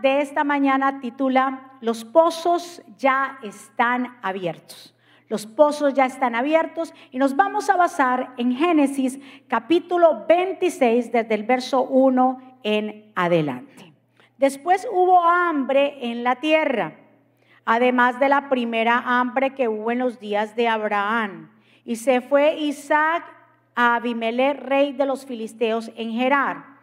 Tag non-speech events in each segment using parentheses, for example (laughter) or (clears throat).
de esta mañana titula Los pozos ya están abiertos. Los pozos ya están abiertos y nos vamos a basar en Génesis capítulo 26 desde el verso 1 en adelante. Después hubo hambre en la tierra, además de la primera hambre que hubo en los días de Abraham. Y se fue Isaac a Abimelech, rey de los filisteos, en Gerar.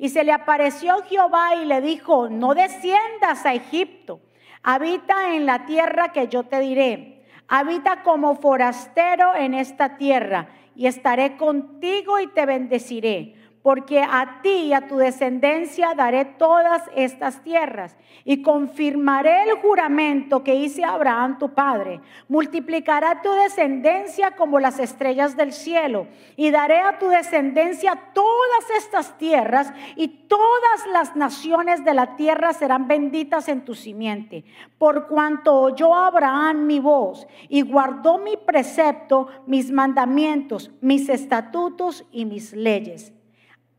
Y se le apareció Jehová y le dijo, no desciendas a Egipto, habita en la tierra que yo te diré, habita como forastero en esta tierra, y estaré contigo y te bendeciré porque a ti y a tu descendencia daré todas estas tierras y confirmaré el juramento que hice a Abraham tu padre. Multiplicará tu descendencia como las estrellas del cielo y daré a tu descendencia todas estas tierras y todas las naciones de la tierra serán benditas en tu simiente. Por cuanto oyó Abraham mi voz y guardó mi precepto, mis mandamientos, mis estatutos y mis leyes.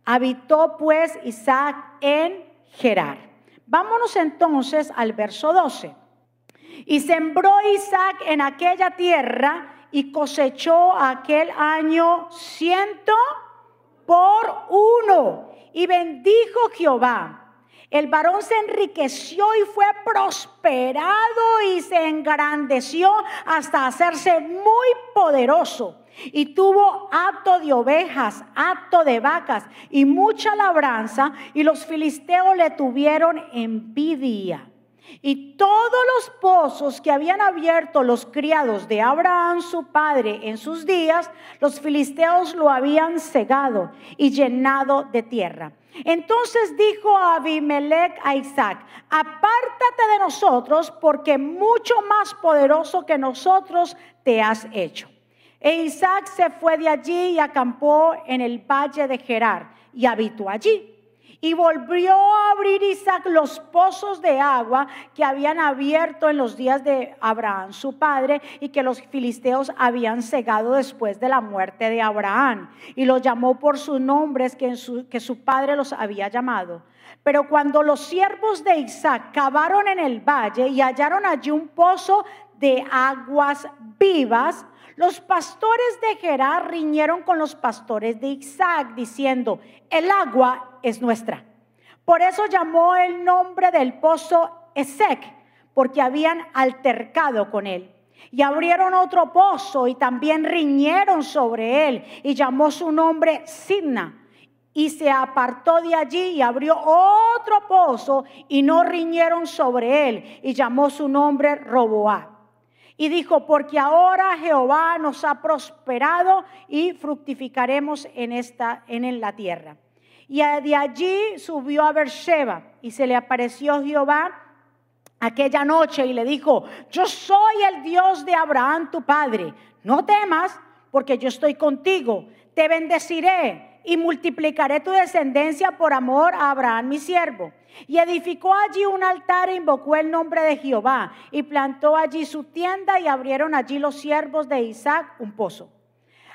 Habitó pues Isaac en Gerar. Vámonos entonces al verso 12. Y sembró Isaac en aquella tierra y cosechó aquel año ciento por uno. Y bendijo Jehová. El varón se enriqueció y fue prosperado y se engrandeció hasta hacerse muy poderoso y tuvo acto de ovejas, acto de vacas y mucha labranza, y los filisteos le tuvieron envidia. Y todos los pozos que habían abierto los criados de Abraham, su padre, en sus días, los filisteos lo habían cegado y llenado de tierra. Entonces dijo Abimelech a Isaac, apártate de nosotros porque mucho más poderoso que nosotros te has hecho. E Isaac se fue de allí y acampó en el valle de Gerar y habitó allí. Y volvió a abrir Isaac los pozos de agua que habían abierto en los días de Abraham, su padre, y que los filisteos habían cegado después de la muerte de Abraham. Y los llamó por sus nombres que, su, que su padre los había llamado. Pero cuando los siervos de Isaac cavaron en el valle y hallaron allí un pozo de aguas vivas, los pastores de Gerar riñeron con los pastores de Isaac, diciendo, el agua es nuestra. Por eso llamó el nombre del pozo Esec, porque habían altercado con él. Y abrieron otro pozo y también riñeron sobre él, y llamó su nombre Sidna. Y se apartó de allí y abrió otro pozo y no riñeron sobre él, y llamó su nombre Roboá. Y dijo, porque ahora Jehová nos ha prosperado y fructificaremos en, esta, en la tierra. Y de allí subió a Beersheba y se le apareció Jehová aquella noche y le dijo, yo soy el Dios de Abraham tu padre, no temas porque yo estoy contigo, te bendeciré y multiplicaré tu descendencia por amor a Abraham mi siervo. Y edificó allí un altar e invocó el nombre de Jehová y plantó allí su tienda y abrieron allí los siervos de Isaac un pozo.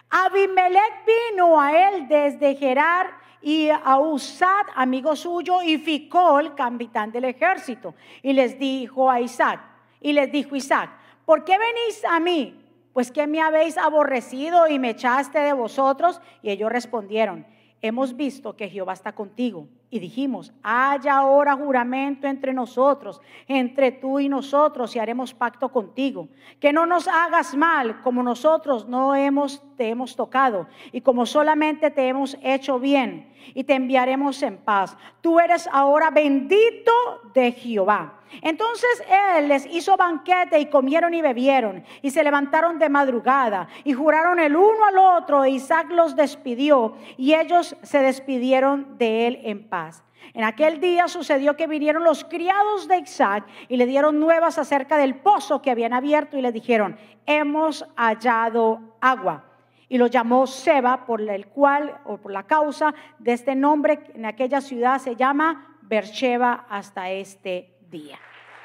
Abimelech vino a él desde Gerar y a Usad, amigo suyo, y Ficol, capitán del ejército. Y les dijo a Isaac, y les dijo Isaac, ¿por qué venís a mí? pues que me habéis aborrecido y me echaste de vosotros? Y ellos respondieron, hemos visto que Jehová está contigo. Y dijimos, haya ahora juramento entre nosotros, entre tú y nosotros, y haremos pacto contigo. Que no nos hagas mal, como nosotros no hemos, te hemos tocado, y como solamente te hemos hecho bien, y te enviaremos en paz. Tú eres ahora bendito de Jehová. Entonces él les hizo banquete y comieron y bebieron y se levantaron de madrugada y juraron el uno al otro e Isaac los despidió y ellos se despidieron de él en paz. En aquel día sucedió que vinieron los criados de Isaac y le dieron nuevas acerca del pozo que habían abierto y le dijeron, hemos hallado agua. Y lo llamó Seba, por el cual, o por la causa de este nombre, en aquella ciudad se llama Bercheva hasta este día.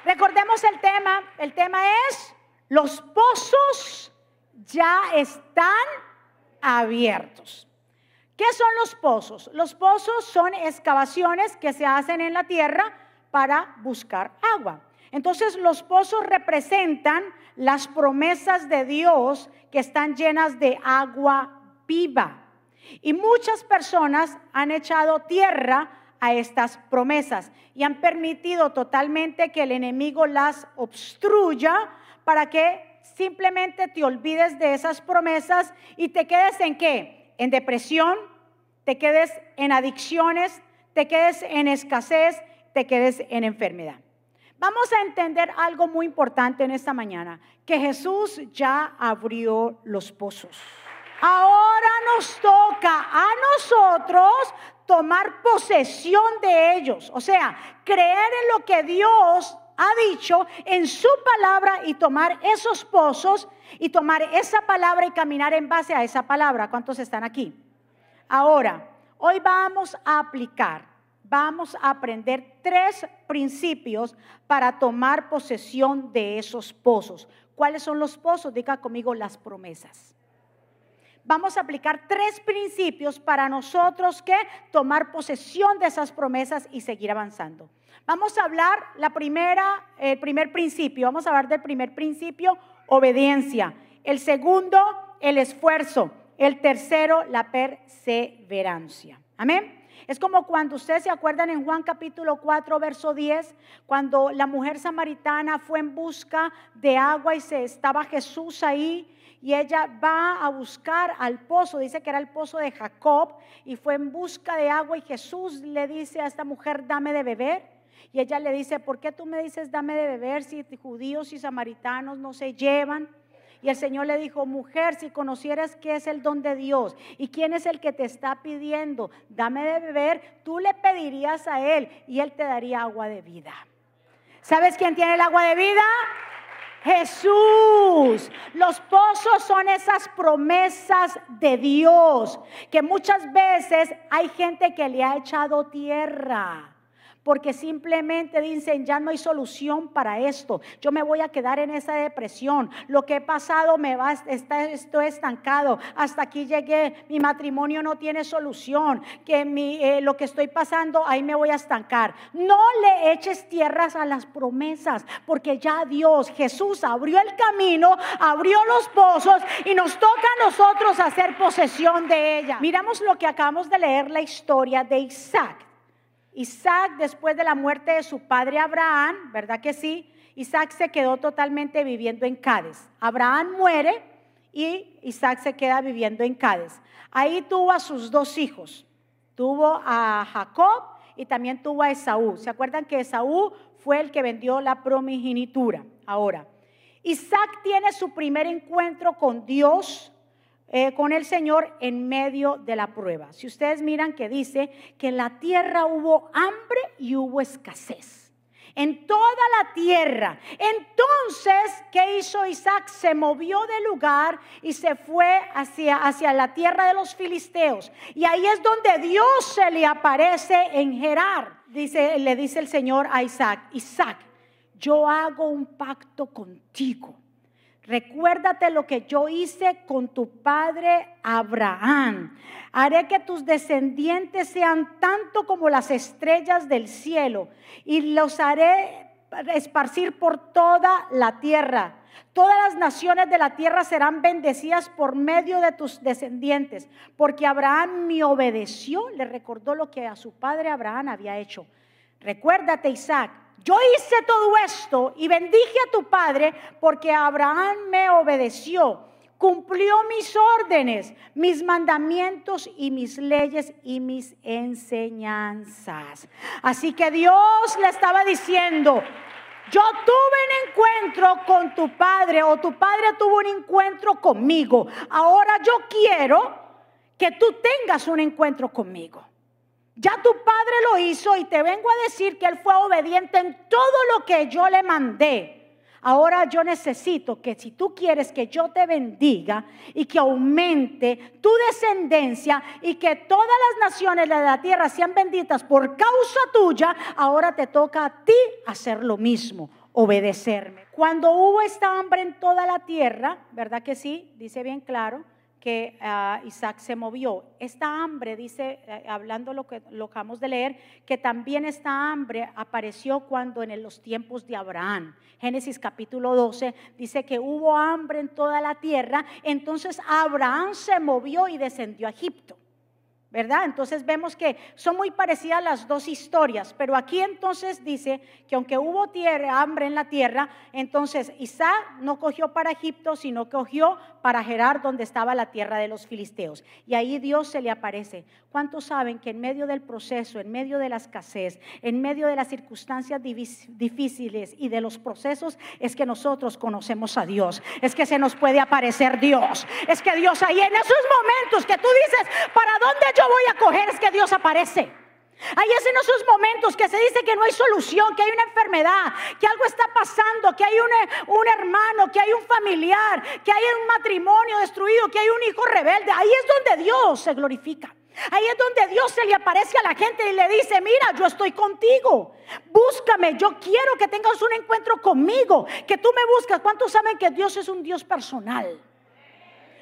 Recordemos el tema, el tema es, los pozos ya están abiertos. ¿Qué son los pozos? Los pozos son excavaciones que se hacen en la tierra para buscar agua. Entonces los pozos representan las promesas de Dios que están llenas de agua viva. Y muchas personas han echado tierra a estas promesas y han permitido totalmente que el enemigo las obstruya para que simplemente te olvides de esas promesas y te quedes en qué? En depresión, te quedes en adicciones, te quedes en escasez, te quedes en enfermedad. Vamos a entender algo muy importante en esta mañana, que Jesús ya abrió los pozos. Ahora nos toca a nosotros tomar posesión de ellos, o sea, creer en lo que Dios ha dicho en su palabra y tomar esos pozos y tomar esa palabra y caminar en base a esa palabra. ¿Cuántos están aquí? Ahora, hoy vamos a aplicar, vamos a aprender tres principios para tomar posesión de esos pozos. ¿Cuáles son los pozos? Diga conmigo las promesas vamos a aplicar tres principios para nosotros que tomar posesión de esas promesas y seguir avanzando. Vamos a hablar la primera, el primer principio, vamos a hablar del primer principio, obediencia. El segundo, el esfuerzo. El tercero, la perseverancia. Amén. Es como cuando ustedes se acuerdan en Juan capítulo 4, verso 10, cuando la mujer samaritana fue en busca de agua y se estaba Jesús ahí y ella va a buscar al pozo, dice que era el pozo de Jacob, y fue en busca de agua y Jesús le dice a esta mujer, dame de beber. Y ella le dice, ¿por qué tú me dices, dame de beber si judíos y samaritanos no se llevan? Y el Señor le dijo, mujer, si conocieras qué es el don de Dios y quién es el que te está pidiendo, dame de beber, tú le pedirías a Él y Él te daría agua de vida. ¿Sabes quién tiene el agua de vida? Jesús. Los pozos son esas promesas de Dios que muchas veces hay gente que le ha echado tierra porque simplemente dicen, ya no hay solución para esto, yo me voy a quedar en esa depresión, lo que he pasado me va, está, estoy estancado, hasta aquí llegué, mi matrimonio no tiene solución, que mi, eh, lo que estoy pasando, ahí me voy a estancar. No le eches tierras a las promesas, porque ya Dios, Jesús abrió el camino, abrió los pozos y nos toca a nosotros hacer posesión de ella. Miramos lo que acabamos de leer, la historia de Isaac. Isaac, después de la muerte de su padre Abraham, ¿verdad que sí? Isaac se quedó totalmente viviendo en Cádiz. Abraham muere y Isaac se queda viviendo en Cádiz. Ahí tuvo a sus dos hijos. Tuvo a Jacob y también tuvo a Esaú. ¿Se acuerdan que Esaú fue el que vendió la promigenitura? Ahora, Isaac tiene su primer encuentro con Dios eh, con el Señor en medio de la prueba. Si ustedes miran que dice que en la tierra hubo hambre y hubo escasez. En toda la tierra. Entonces, ¿qué hizo Isaac? Se movió del lugar y se fue hacia, hacia la tierra de los filisteos. Y ahí es donde Dios se le aparece en Gerar. Dice, le dice el Señor a Isaac, Isaac, yo hago un pacto contigo Recuérdate lo que yo hice con tu padre Abraham. Haré que tus descendientes sean tanto como las estrellas del cielo y los haré esparcir por toda la tierra. Todas las naciones de la tierra serán bendecidas por medio de tus descendientes, porque Abraham me obedeció, le recordó lo que a su padre Abraham había hecho. Recuérdate, Isaac, yo hice todo esto y bendije a tu padre porque Abraham me obedeció, cumplió mis órdenes, mis mandamientos y mis leyes y mis enseñanzas. Así que Dios le estaba diciendo, yo tuve un encuentro con tu padre o tu padre tuvo un encuentro conmigo. Ahora yo quiero que tú tengas un encuentro conmigo. Ya tu padre lo hizo y te vengo a decir que él fue obediente en todo lo que yo le mandé. Ahora yo necesito que si tú quieres que yo te bendiga y que aumente tu descendencia y que todas las naciones de la tierra sean benditas por causa tuya, ahora te toca a ti hacer lo mismo, obedecerme. Cuando hubo esta hambre en toda la tierra, ¿verdad que sí? Dice bien claro, que ah, Isaac se movió. Esta hambre, dice, eh, hablando lo que lo acabamos de leer, que también esta hambre apareció cuando en los tiempos de Abraham. Génesis capítulo 12 dice que hubo hambre en toda la tierra, entonces Abraham se movió y descendió a Egipto. ¿Verdad? Entonces vemos que son muy parecidas las dos historias, pero aquí entonces dice que aunque hubo tierra, hambre en la tierra, entonces Isaac no cogió para Egipto, sino cogió para Gerar, donde estaba la tierra de los filisteos. Y ahí Dios se le aparece. ¿Cuántos saben que en medio del proceso, en medio de la escasez, en medio de las circunstancias difíciles y de los procesos, es que nosotros conocemos a Dios? Es que se nos puede aparecer Dios. Es que Dios ahí en esos momentos que tú dices, ¿para dónde yo voy a coger? Es que Dios aparece. Ahí es en esos momentos que se dice que no hay solución, que hay una enfermedad, que algo está pasando, que hay un, un, hermano, que hay un familiar, que hay un matrimonio destruido, que hay un hijo rebelde. Ahí es donde Dios se glorifica. Ahí es donde Dios se le aparece a la gente y le dice, mira, yo estoy contigo, búscame, yo quiero que tengas un encuentro conmigo, que tú me buscas. ¿Cuántos saben que Dios es un Dios personal?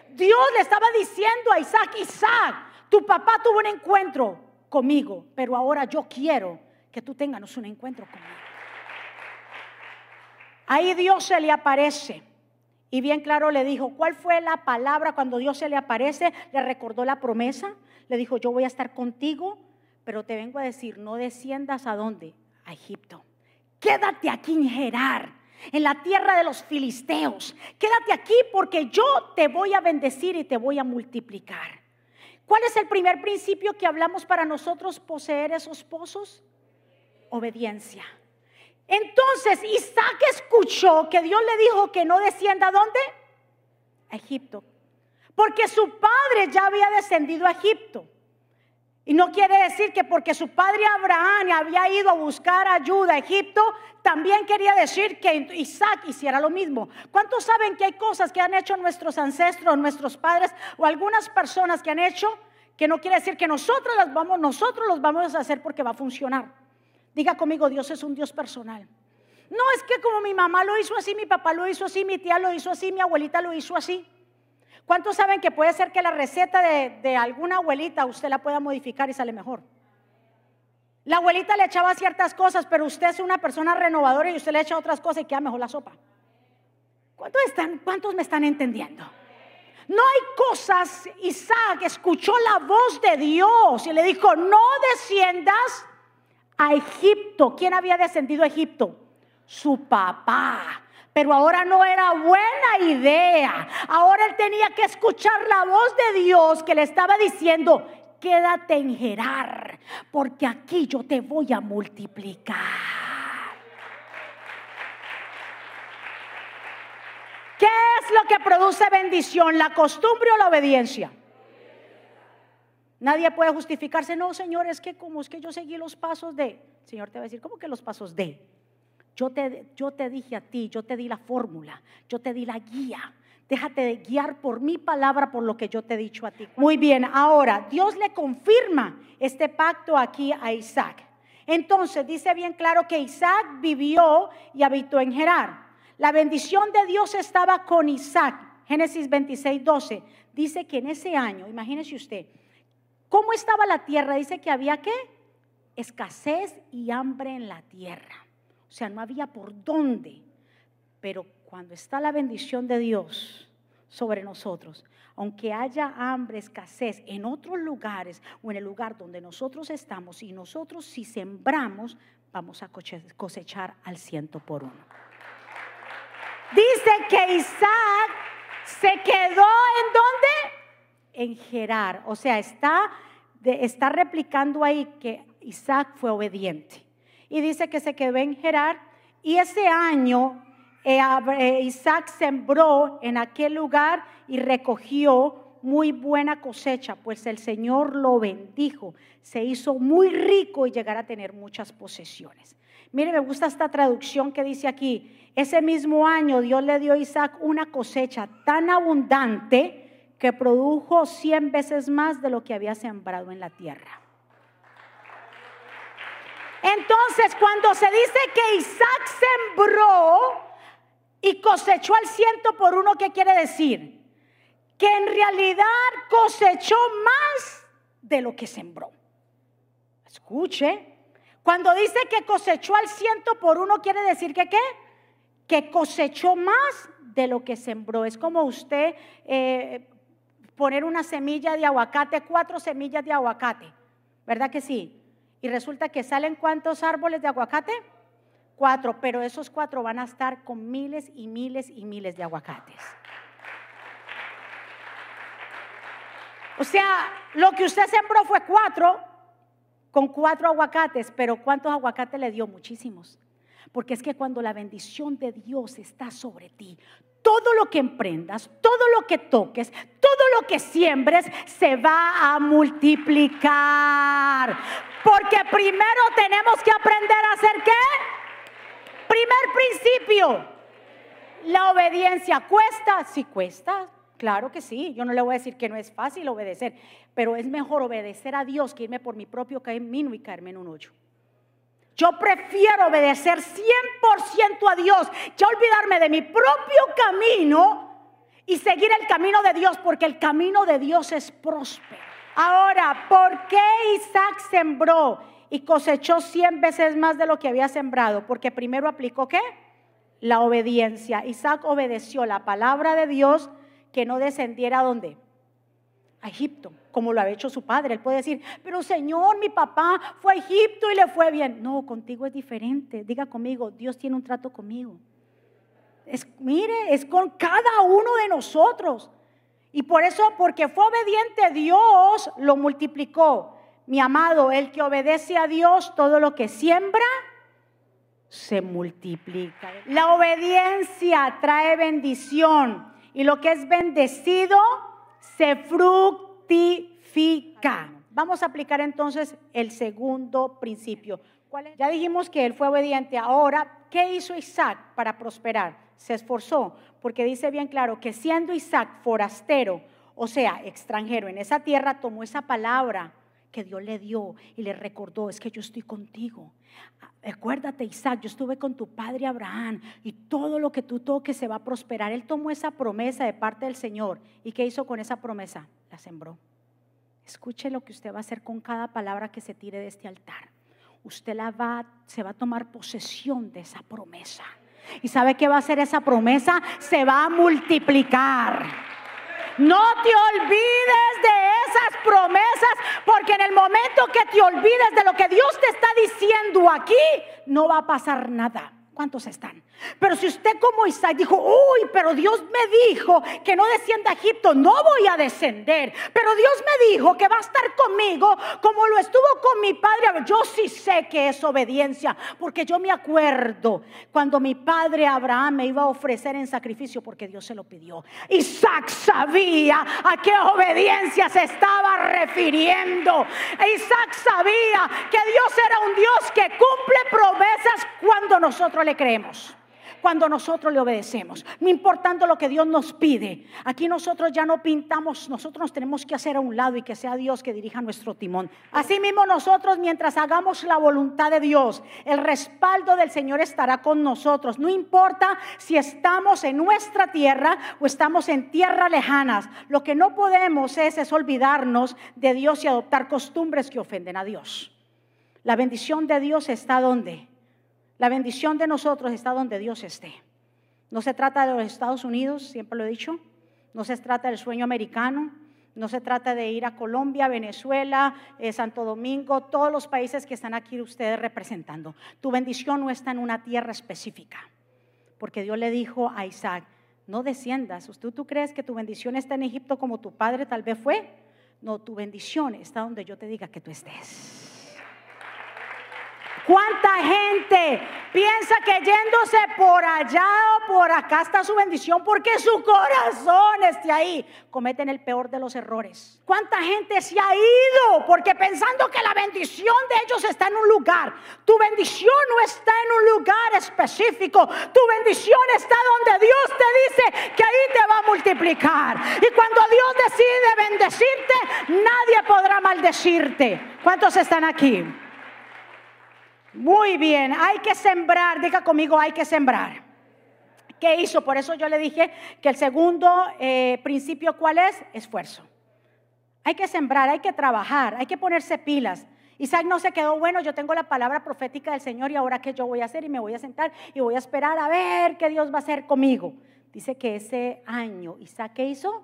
Dios le estaba diciendo a Isaac, Isaac, tu papá tuvo un encuentro conmigo, pero ahora yo quiero que tú tengas un encuentro conmigo. Ahí Dios se le aparece y bien claro le dijo, ¿cuál fue la palabra cuando Dios se le aparece? Le recordó la promesa, le dijo, yo voy a estar contigo, pero te vengo a decir, no desciendas a dónde? A Egipto. Quédate aquí en Gerar, en la tierra de los filisteos. Quédate aquí porque yo te voy a bendecir y te voy a multiplicar. ¿Cuál es el primer principio que hablamos para nosotros poseer esos pozos? Obediencia. Entonces Isaac escuchó que Dios le dijo que no descienda a dónde? A Egipto. Porque su padre ya había descendido a Egipto. Y no quiere decir que porque su padre Abraham había ido a buscar ayuda a Egipto, también quería decir que Isaac hiciera lo mismo. ¿Cuántos saben que hay cosas que han hecho nuestros ancestros, nuestros padres o algunas personas que han hecho que no quiere decir que nosotros las vamos, nosotros los vamos a hacer porque va a funcionar? Diga conmigo, Dios es un Dios personal. No es que como mi mamá lo hizo así, mi papá lo hizo así, mi tía lo hizo así, mi abuelita lo hizo así. ¿Cuántos saben que puede ser que la receta de, de alguna abuelita usted la pueda modificar y sale mejor? La abuelita le echaba ciertas cosas, pero usted es una persona renovadora y usted le echa otras cosas y queda mejor la sopa. ¿Cuántos, están, cuántos me están entendiendo? No hay cosas, Isaac escuchó la voz de Dios y le dijo, no desciendas a Egipto. ¿Quién había descendido a Egipto? Su papá. Pero ahora no era buena idea. Ahora él tenía que escuchar la voz de Dios que le estaba diciendo, quédate en Gerar, porque aquí yo te voy a multiplicar. ¿Qué es lo que produce bendición? ¿La costumbre o la obediencia? Nadie puede justificarse, no, Señor, es que como es que yo seguí los pasos de, Señor te va a decir, ¿cómo que los pasos de? Yo te, yo te dije a ti, yo te di la fórmula, yo te di la guía. Déjate de guiar por mi palabra, por lo que yo te he dicho a ti. Muy bien, ahora Dios le confirma este pacto aquí a Isaac. Entonces dice bien claro que Isaac vivió y habitó en Gerar. La bendición de Dios estaba con Isaac. Génesis 26, 12. Dice que en ese año, imagínese usted, ¿cómo estaba la tierra? Dice que había qué? Escasez y hambre en la tierra. O sea, no había por dónde. Pero cuando está la bendición de Dios sobre nosotros, aunque haya hambre, escasez en otros lugares o en el lugar donde nosotros estamos, y nosotros si sembramos, vamos a cosechar al ciento por uno. Dice que Isaac se quedó en dónde? En Gerar. O sea, está, está replicando ahí que Isaac fue obediente. Y dice que se quedó en Gerar. Y ese año eh, eh, Isaac sembró en aquel lugar y recogió muy buena cosecha, pues el Señor lo bendijo, se hizo muy rico y llegará a tener muchas posesiones. Mire, me gusta esta traducción que dice aquí, ese mismo año Dios le dio a Isaac una cosecha tan abundante que produjo cien veces más de lo que había sembrado en la tierra. Entonces, cuando se dice que Isaac sembró y cosechó al ciento por uno, ¿qué quiere decir? que en realidad cosechó más de lo que sembró. Escuche, cuando dice que cosechó al ciento por uno, quiere decir que qué? Que cosechó más de lo que sembró. Es como usted eh, poner una semilla de aguacate, cuatro semillas de aguacate, ¿verdad que sí? Y resulta que salen cuántos árboles de aguacate? Cuatro, pero esos cuatro van a estar con miles y miles y miles de aguacates. O sea, lo que usted sembró fue cuatro, con cuatro aguacates, pero ¿cuántos aguacates le dio? Muchísimos. Porque es que cuando la bendición de Dios está sobre ti, todo lo que emprendas, todo lo que toques, todo lo que siembres, se va a multiplicar. Porque primero tenemos que aprender a hacer qué? Primer principio, la obediencia cuesta, si cuesta, Claro que sí, yo no le voy a decir que no es fácil obedecer, pero es mejor obedecer a Dios que irme por mi propio camino y caerme en un hoyo. Yo prefiero obedecer 100% a Dios, ya olvidarme de mi propio camino y seguir el camino de Dios, porque el camino de Dios es próspero. Ahora, ¿por qué Isaac sembró y cosechó 100 veces más de lo que había sembrado? Porque primero aplicó qué? La obediencia. Isaac obedeció la palabra de Dios que no descendiera a dónde? A Egipto, como lo ha hecho su padre. Él puede decir, pero Señor, mi papá fue a Egipto y le fue bien. No, contigo es diferente. Diga conmigo, Dios tiene un trato conmigo. Mire, es con cada uno de nosotros. Y por eso, porque fue obediente Dios, lo multiplicó. Mi amado, el que obedece a Dios, todo lo que siembra, se multiplica. La obediencia trae bendición y lo que es bendecido se fructifica. Vamos a aplicar entonces el segundo principio. Ya dijimos que él fue obediente. Ahora, ¿qué hizo Isaac para prosperar? Se esforzó, porque dice bien claro que siendo Isaac forastero, o sea, extranjero en esa tierra, tomó esa palabra que Dios le dio y le recordó, es que yo estoy contigo. Acuérdate, Isaac, yo estuve con tu padre Abraham y todo lo que tú toques se va a prosperar. Él tomó esa promesa de parte del Señor. ¿Y qué hizo con esa promesa? La sembró. Escuche lo que usted va a hacer con cada palabra que se tire de este altar. Usted la va, se va a tomar posesión de esa promesa. ¿Y sabe qué va a hacer esa promesa? Se va a multiplicar. No te olvides de esas promesas, porque en el momento que te olvides de lo que Dios te está diciendo aquí, no va a pasar nada. ¿Cuántos están? Pero si usted como Isaac dijo, uy, pero Dios me dijo que no descienda a Egipto, no voy a descender. Pero Dios me dijo que va a estar conmigo como lo estuvo con mi padre. Yo sí sé que es obediencia, porque yo me acuerdo cuando mi padre Abraham me iba a ofrecer en sacrificio porque Dios se lo pidió. Isaac sabía a qué obediencia se estaba refiriendo. Isaac sabía que Dios era un Dios que cumple promesas cuando nosotros le creemos cuando nosotros le obedecemos, no importando lo que Dios nos pide. Aquí nosotros ya no pintamos, nosotros nos tenemos que hacer a un lado y que sea Dios que dirija nuestro timón. Así mismo nosotros mientras hagamos la voluntad de Dios, el respaldo del Señor estará con nosotros. No importa si estamos en nuestra tierra o estamos en tierras lejanas. Lo que no podemos es, es olvidarnos de Dios y adoptar costumbres que ofenden a Dios. La bendición de Dios está donde? La bendición de nosotros está donde Dios esté. No se trata de los Estados Unidos, siempre lo he dicho. No se trata del sueño americano. No se trata de ir a Colombia, Venezuela, eh, Santo Domingo, todos los países que están aquí ustedes representando. Tu bendición no está en una tierra específica. Porque Dios le dijo a Isaac, no desciendas. ¿Tú, ¿Tú crees que tu bendición está en Egipto como tu padre tal vez fue? No, tu bendición está donde yo te diga que tú estés. ¿Cuánta gente piensa que yéndose por allá o por acá está su bendición porque su corazón esté ahí? Cometen el peor de los errores. ¿Cuánta gente se ha ido porque pensando que la bendición de ellos está en un lugar? Tu bendición no está en un lugar específico. Tu bendición está donde Dios te dice que ahí te va a multiplicar. Y cuando Dios decide bendecirte, nadie podrá maldecirte. ¿Cuántos están aquí? Muy bien, hay que sembrar, diga conmigo, hay que sembrar. ¿Qué hizo? Por eso yo le dije que el segundo eh, principio, ¿cuál es? Esfuerzo. Hay que sembrar, hay que trabajar, hay que ponerse pilas. Isaac no se quedó, bueno, yo tengo la palabra profética del Señor y ahora qué yo voy a hacer y me voy a sentar y voy a esperar a ver qué Dios va a hacer conmigo. Dice que ese año Isaac qué hizo?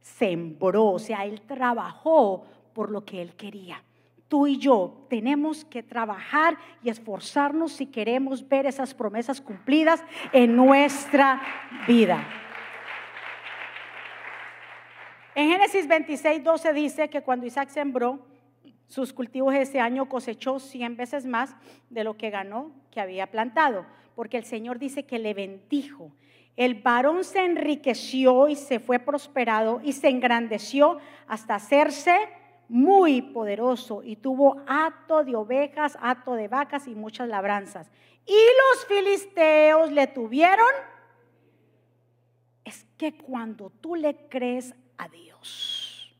Sembró, o sea, él trabajó por lo que él quería tú y yo tenemos que trabajar y esforzarnos si queremos ver esas promesas cumplidas en nuestra vida. En Génesis 26, 12 dice que cuando Isaac sembró sus cultivos ese año cosechó 100 veces más de lo que ganó que había plantado, porque el Señor dice que le bendijo. El varón se enriqueció y se fue prosperado y se engrandeció hasta hacerse muy poderoso y tuvo hato de ovejas, hato de vacas y muchas labranzas. Y los filisteos le tuvieron. Es que cuando tú le crees a Dios,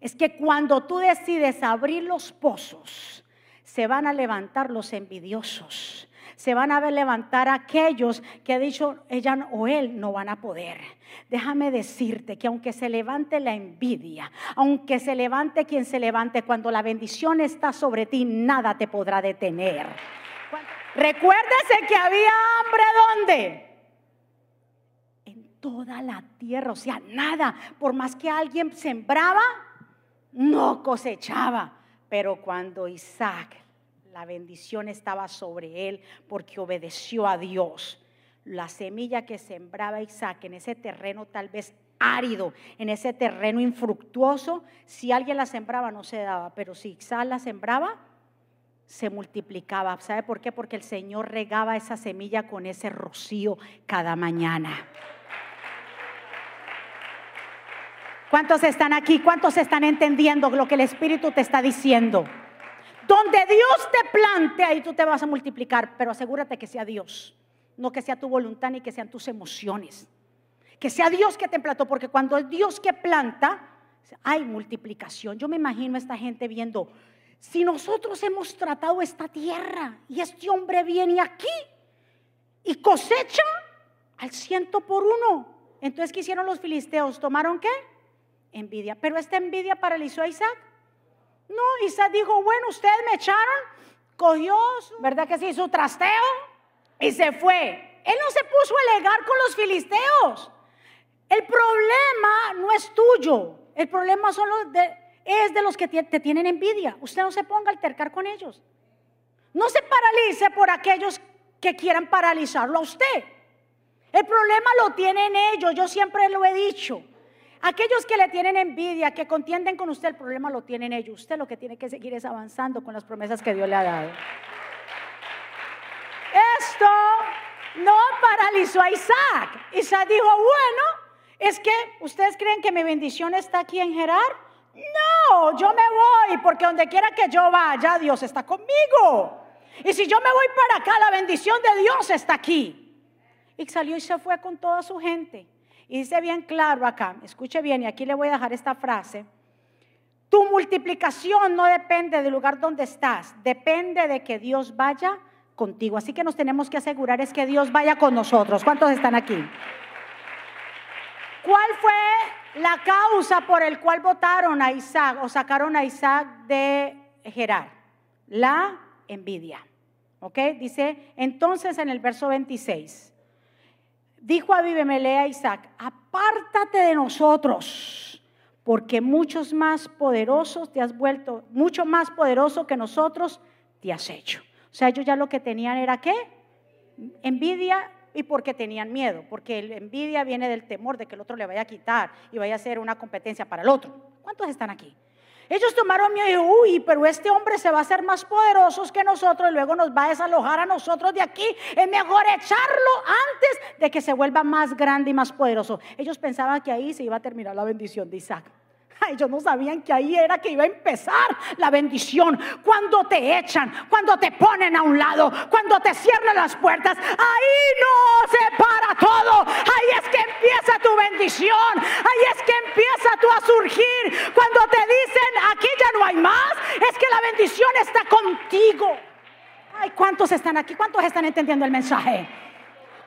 es que cuando tú decides abrir los pozos, se van a levantar los envidiosos se van a ver levantar aquellos que ha dicho ella o él no van a poder. Déjame decirte que aunque se levante la envidia, aunque se levante quien se levante, cuando la bendición está sobre ti, nada te podrá detener. Recuérdese que había hambre ¿dónde? En toda la tierra, o sea, nada. Por más que alguien sembraba, no cosechaba. Pero cuando Isaac la bendición estaba sobre él porque obedeció a Dios. La semilla que sembraba Isaac en ese terreno tal vez árido, en ese terreno infructuoso, si alguien la sembraba no se daba, pero si Isaac la sembraba, se multiplicaba. ¿Sabe por qué? Porque el Señor regaba esa semilla con ese rocío cada mañana. ¿Cuántos están aquí? ¿Cuántos están entendiendo lo que el Espíritu te está diciendo? Donde Dios te plante, ahí tú te vas a multiplicar, pero asegúrate que sea Dios, no que sea tu voluntad ni que sean tus emociones. Que sea Dios que te plantó, porque cuando es Dios que planta, hay multiplicación. Yo me imagino a esta gente viendo, si nosotros hemos tratado esta tierra y este hombre viene aquí y cosecha al ciento por uno. Entonces, ¿qué hicieron los filisteos? ¿Tomaron qué? Envidia. Pero esta envidia paralizó a Isaac. No, Isaac dijo, bueno, ustedes me echaron, cogió, ¿verdad que sí? Su trasteo y se fue. Él no se puso a alegar con los filisteos. El problema no es tuyo, el problema de, es de los que te tienen envidia. Usted no se ponga a altercar con ellos. No se paralice por aquellos que quieran paralizarlo a usted. El problema lo tienen ellos, yo siempre lo he dicho. Aquellos que le tienen envidia, que contienden con usted, el problema lo tienen ellos. Usted lo que tiene que seguir es avanzando con las promesas que Dios le ha dado. Esto no paralizó a Isaac. Isaac dijo, bueno, es que ustedes creen que mi bendición está aquí en Gerar. No, yo me voy porque donde quiera que yo vaya, Dios está conmigo. Y si yo me voy para acá, la bendición de Dios está aquí. Y salió y se fue con toda su gente. Y dice bien claro acá, escuche bien, y aquí le voy a dejar esta frase. Tu multiplicación no depende del lugar donde estás, depende de que Dios vaya contigo. Así que nos tenemos que asegurar es que Dios vaya con nosotros. ¿Cuántos están aquí? ¿Cuál fue la causa por el cual votaron a Isaac o sacaron a Isaac de Gerar? La envidia. ¿Ok? Dice entonces en el verso 26 dijo Abimele a Isaac, apártate de nosotros, porque muchos más poderosos te has vuelto, mucho más poderoso que nosotros te has hecho. O sea, ellos ya lo que tenían era qué? Envidia y porque tenían miedo, porque la envidia viene del temor de que el otro le vaya a quitar y vaya a ser una competencia para el otro. ¿Cuántos están aquí? Ellos tomaron miedo y uy, pero este hombre se va a hacer más poderoso que nosotros y luego nos va a desalojar a nosotros de aquí. Es mejor echarlo antes de que se vuelva más grande y más poderoso. Ellos pensaban que ahí se iba a terminar la bendición de Isaac. (laughs) Ellos no sabían que ahí era que iba a empezar la bendición. Cuando te echan, cuando te ponen a un lado, cuando te cierran las puertas, ahí no se para todo. Ahí es que empieza tu bendición. Ahí es que empieza tú a surgir. Cuando te dicen, aquí ya no hay más, es que la bendición está contigo. Ay, ¿cuántos están aquí? ¿Cuántos están entendiendo el mensaje?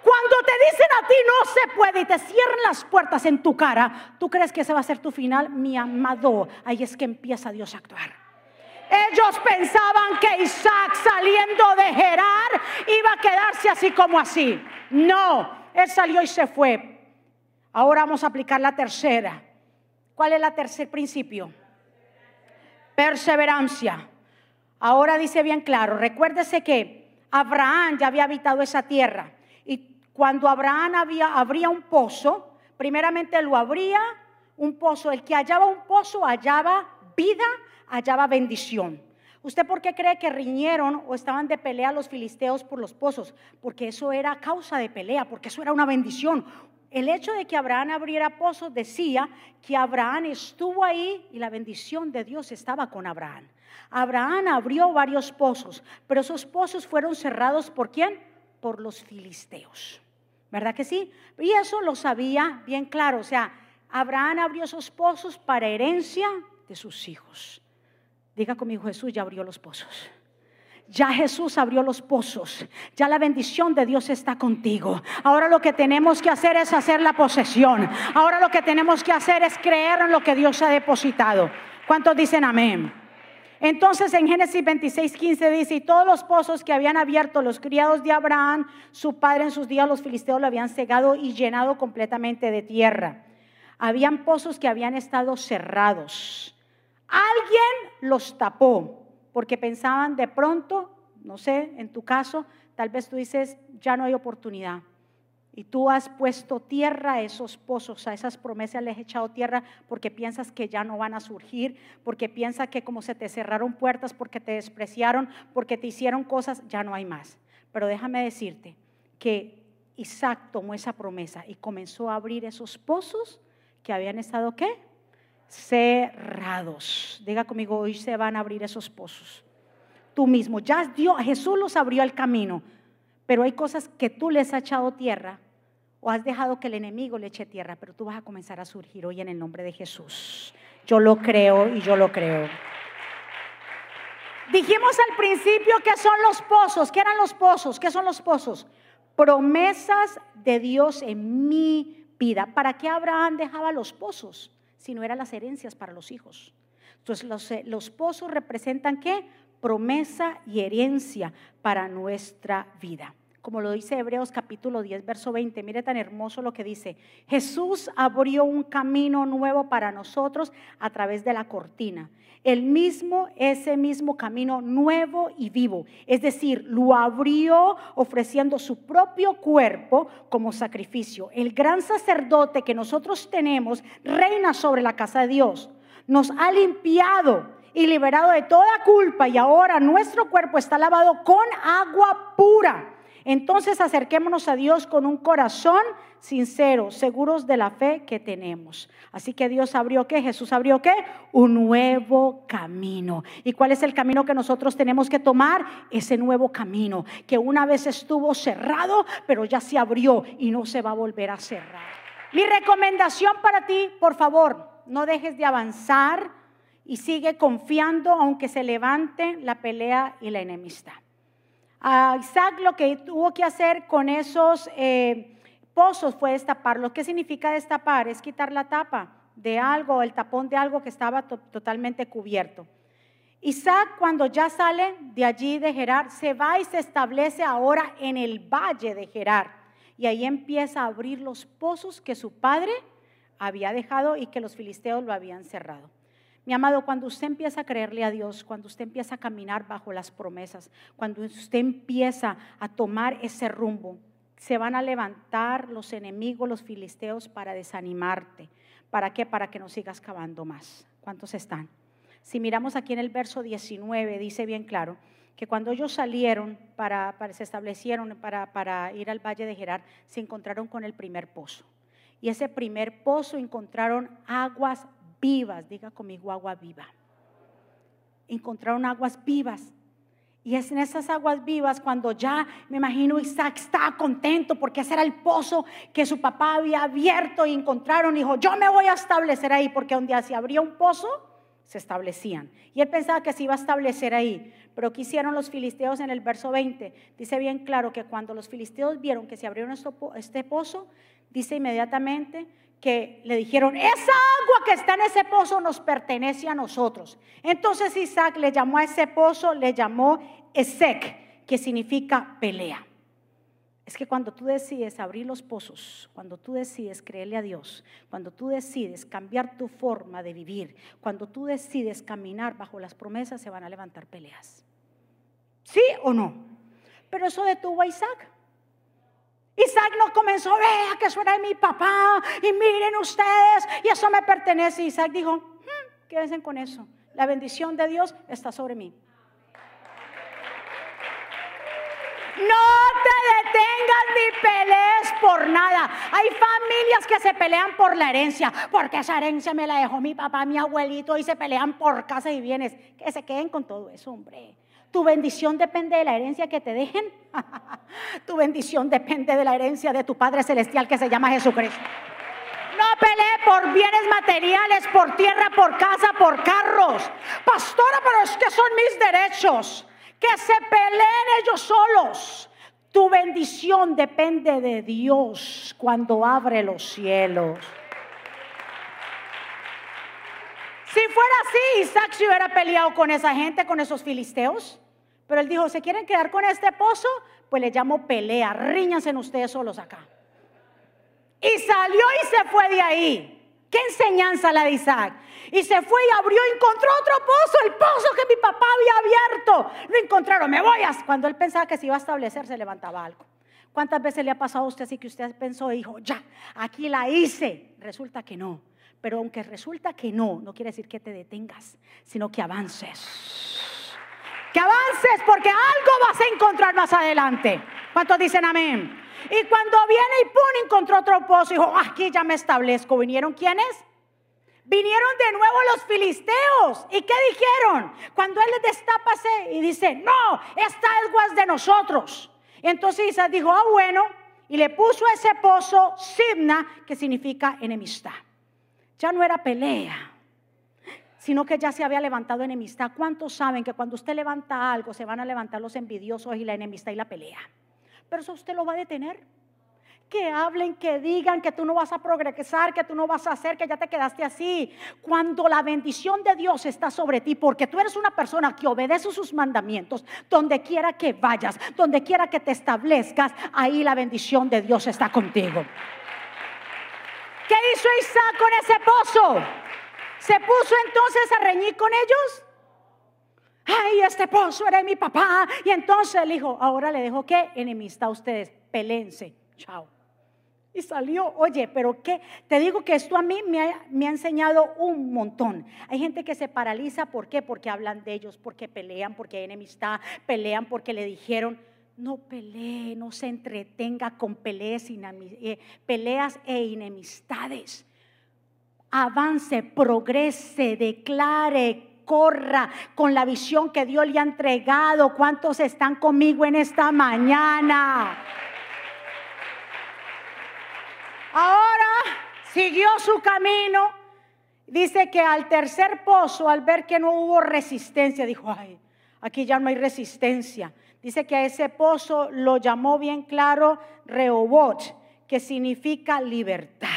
Cuando te dicen a ti no se puede y te cierran las puertas en tu cara, ¿tú crees que ese va a ser tu final? Mi amado, ahí es que empieza Dios a actuar. Ellos pensaban que Isaac saliendo de Gerar iba a quedarse así como así. No, él salió y se fue. Ahora vamos a aplicar la tercera. ¿Cuál es la tercer principio? Perseverancia. Ahora dice bien claro, recuérdese que Abraham ya había habitado esa tierra cuando Abraham había, abría un pozo, primeramente lo abría un pozo, el que hallaba un pozo hallaba vida, hallaba bendición. ¿Usted por qué cree que riñeron o estaban de pelea los filisteos por los pozos? Porque eso era causa de pelea, porque eso era una bendición. El hecho de que Abraham abriera pozos decía que Abraham estuvo ahí y la bendición de Dios estaba con Abraham. Abraham abrió varios pozos, pero esos pozos fueron cerrados por quién? Por los filisteos. ¿Verdad que sí? Y eso lo sabía bien claro. O sea, Abraham abrió esos pozos para herencia de sus hijos. Diga conmigo, Jesús ya abrió los pozos. Ya Jesús abrió los pozos. Ya la bendición de Dios está contigo. Ahora lo que tenemos que hacer es hacer la posesión. Ahora lo que tenemos que hacer es creer en lo que Dios ha depositado. ¿Cuántos dicen amén? Entonces en Génesis 26, 15 dice, y todos los pozos que habían abierto los criados de Abraham, su padre en sus días, los filisteos lo habían cegado y llenado completamente de tierra. Habían pozos que habían estado cerrados. Alguien los tapó porque pensaban de pronto, no sé, en tu caso, tal vez tú dices, ya no hay oportunidad. Y tú has puesto tierra a esos pozos, a esas promesas les has echado tierra porque piensas que ya no van a surgir, porque piensas que como se te cerraron puertas, porque te despreciaron, porque te hicieron cosas, ya no hay más. Pero déjame decirte que Isaac tomó esa promesa y comenzó a abrir esos pozos que habían estado, ¿qué? Cerrados. Diga conmigo, hoy se van a abrir esos pozos. Tú mismo, ya Dios, Jesús los abrió el camino, pero hay cosas que tú les has echado tierra o has dejado que el enemigo le eche tierra, pero tú vas a comenzar a surgir hoy en el nombre de Jesús. Yo lo creo y yo lo creo. Dijimos al principio que son los pozos. ¿Qué eran los pozos? ¿Qué son los pozos? Promesas de Dios en mi vida. ¿Para qué Abraham dejaba los pozos? Si no eran las herencias para los hijos. Entonces los, eh, los pozos representan qué? Promesa y herencia para nuestra vida como lo dice Hebreos capítulo 10, verso 20. Mire tan hermoso lo que dice. Jesús abrió un camino nuevo para nosotros a través de la cortina. El mismo, ese mismo camino nuevo y vivo. Es decir, lo abrió ofreciendo su propio cuerpo como sacrificio. El gran sacerdote que nosotros tenemos reina sobre la casa de Dios. Nos ha limpiado y liberado de toda culpa y ahora nuestro cuerpo está lavado con agua pura entonces acerquémonos a Dios con un corazón sincero, seguros de la fe que tenemos. Así que Dios abrió qué? Jesús abrió qué? Un nuevo camino. ¿Y cuál es el camino que nosotros tenemos que tomar? Ese nuevo camino que una vez estuvo cerrado, pero ya se abrió y no se va a volver a cerrar. Mi recomendación para ti, por favor, no dejes de avanzar y sigue confiando aunque se levante la pelea y la enemistad. A Isaac lo que tuvo que hacer con esos eh, pozos fue destaparlos. ¿Qué significa destapar? Es quitar la tapa de algo, el tapón de algo que estaba totalmente cubierto. Isaac cuando ya sale de allí de Gerar, se va y se establece ahora en el valle de Gerar. Y ahí empieza a abrir los pozos que su padre había dejado y que los filisteos lo habían cerrado. Mi amado, cuando usted empieza a creerle a Dios, cuando usted empieza a caminar bajo las promesas, cuando usted empieza a tomar ese rumbo, se van a levantar los enemigos, los filisteos, para desanimarte. ¿Para qué? Para que no sigas cavando más. ¿Cuántos están? Si miramos aquí en el verso 19, dice bien claro que cuando ellos salieron, para, se establecieron para, para ir al valle de Gerar, se encontraron con el primer pozo. Y ese primer pozo encontraron aguas vivas, diga conmigo agua viva. Encontraron aguas vivas. Y es en esas aguas vivas cuando ya, me imagino, Isaac estaba contento porque ese era el pozo que su papá había abierto y encontraron. Dijo, yo me voy a establecer ahí porque un día se abrió un pozo, se establecían. Y él pensaba que se iba a establecer ahí. Pero ¿qué hicieron los filisteos en el verso 20? Dice bien claro que cuando los filisteos vieron que se abrió este pozo, dice inmediatamente que le dijeron, esa agua que está en ese pozo nos pertenece a nosotros. Entonces Isaac le llamó a ese pozo, le llamó Esec, que significa pelea. Es que cuando tú decides abrir los pozos, cuando tú decides creerle a Dios, cuando tú decides cambiar tu forma de vivir, cuando tú decides caminar bajo las promesas, se van a levantar peleas. ¿Sí o no? Pero eso detuvo a Isaac. Isaac no comenzó, vea que eso era de mi papá y miren ustedes y eso me pertenece. Isaac dijo, hmm, quédense con eso. La bendición de Dios está sobre mí. No te detengas ni pelees por nada. Hay familias que se pelean por la herencia, porque esa herencia me la dejó mi papá, mi abuelito, y se pelean por casa y bienes. Que se queden con todo eso, hombre. Tu bendición depende de la herencia que te dejen. (laughs) tu bendición depende de la herencia de tu Padre Celestial que se llama Jesucristo. No pelee por bienes materiales, por tierra, por casa, por carros. Pastora, pero es que son mis derechos. Que se peleen ellos solos. Tu bendición depende de Dios cuando abre los cielos. Si fuera así, Isaac se hubiera peleado con esa gente, con esos filisteos. Pero él dijo, ¿se quieren quedar con este pozo? Pues le llamo pelea, ríñanse ustedes solos acá. Y salió y se fue de ahí. ¿Qué enseñanza la de Isaac? Y se fue y abrió y encontró otro pozo, el pozo que mi papá había abierto. Lo encontraron, me voy. A... Cuando él pensaba que se iba a establecer, se levantaba algo. ¿Cuántas veces le ha pasado a usted así que usted pensó dijo, ya, aquí la hice? Resulta que no. Pero aunque resulta que no, no quiere decir que te detengas, sino que avances. Que avances porque algo vas a encontrar más adelante. ¿Cuántos dicen amén? Y cuando viene y pone, encontró otro pozo y dijo, aquí ya me establezco. ¿Vinieron quiénes? Vinieron de nuevo los filisteos. ¿Y qué dijeron? Cuando él les destapa y dice, no, esta agua es de nosotros. Entonces Isaac dijo, ah, bueno, y le puso ese pozo Sibna, que significa enemistad. Ya no era pelea, sino que ya se había levantado enemistad. ¿Cuántos saben que cuando usted levanta algo se van a levantar los envidiosos y la enemistad y la pelea? Pero eso usted lo va a detener. Que hablen, que digan que tú no vas a progresar, que tú no vas a hacer, que ya te quedaste así. Cuando la bendición de Dios está sobre ti, porque tú eres una persona que obedece sus mandamientos, donde quiera que vayas, donde quiera que te establezcas, ahí la bendición de Dios está contigo. ¿Qué hizo Isaac con ese pozo? ¿Se puso entonces a reñir con ellos? ay, este pozo era de mi papá. Y entonces el hijo, ahora le dejo que enemistad a ustedes, pelense, chao. Y salió, oye, pero qué, te digo que esto a mí me ha, me ha, enseñado un montón. Hay gente que se paraliza, ¿por qué? Porque hablan de ellos, porque pelean, porque hay enemistad, pelean porque le dijeron, no pelee, no se entretenga con peleas, eh, peleas e enemistades. Avance, progrese, declare, corra con la visión que Dios le ha entregado. ¿Cuántos están conmigo en esta mañana? Ahora siguió su camino. Dice que al tercer pozo, al ver que no hubo resistencia, dijo, ay, aquí ya no hay resistencia. Dice que a ese pozo lo llamó bien claro Rehobot, que significa libertad.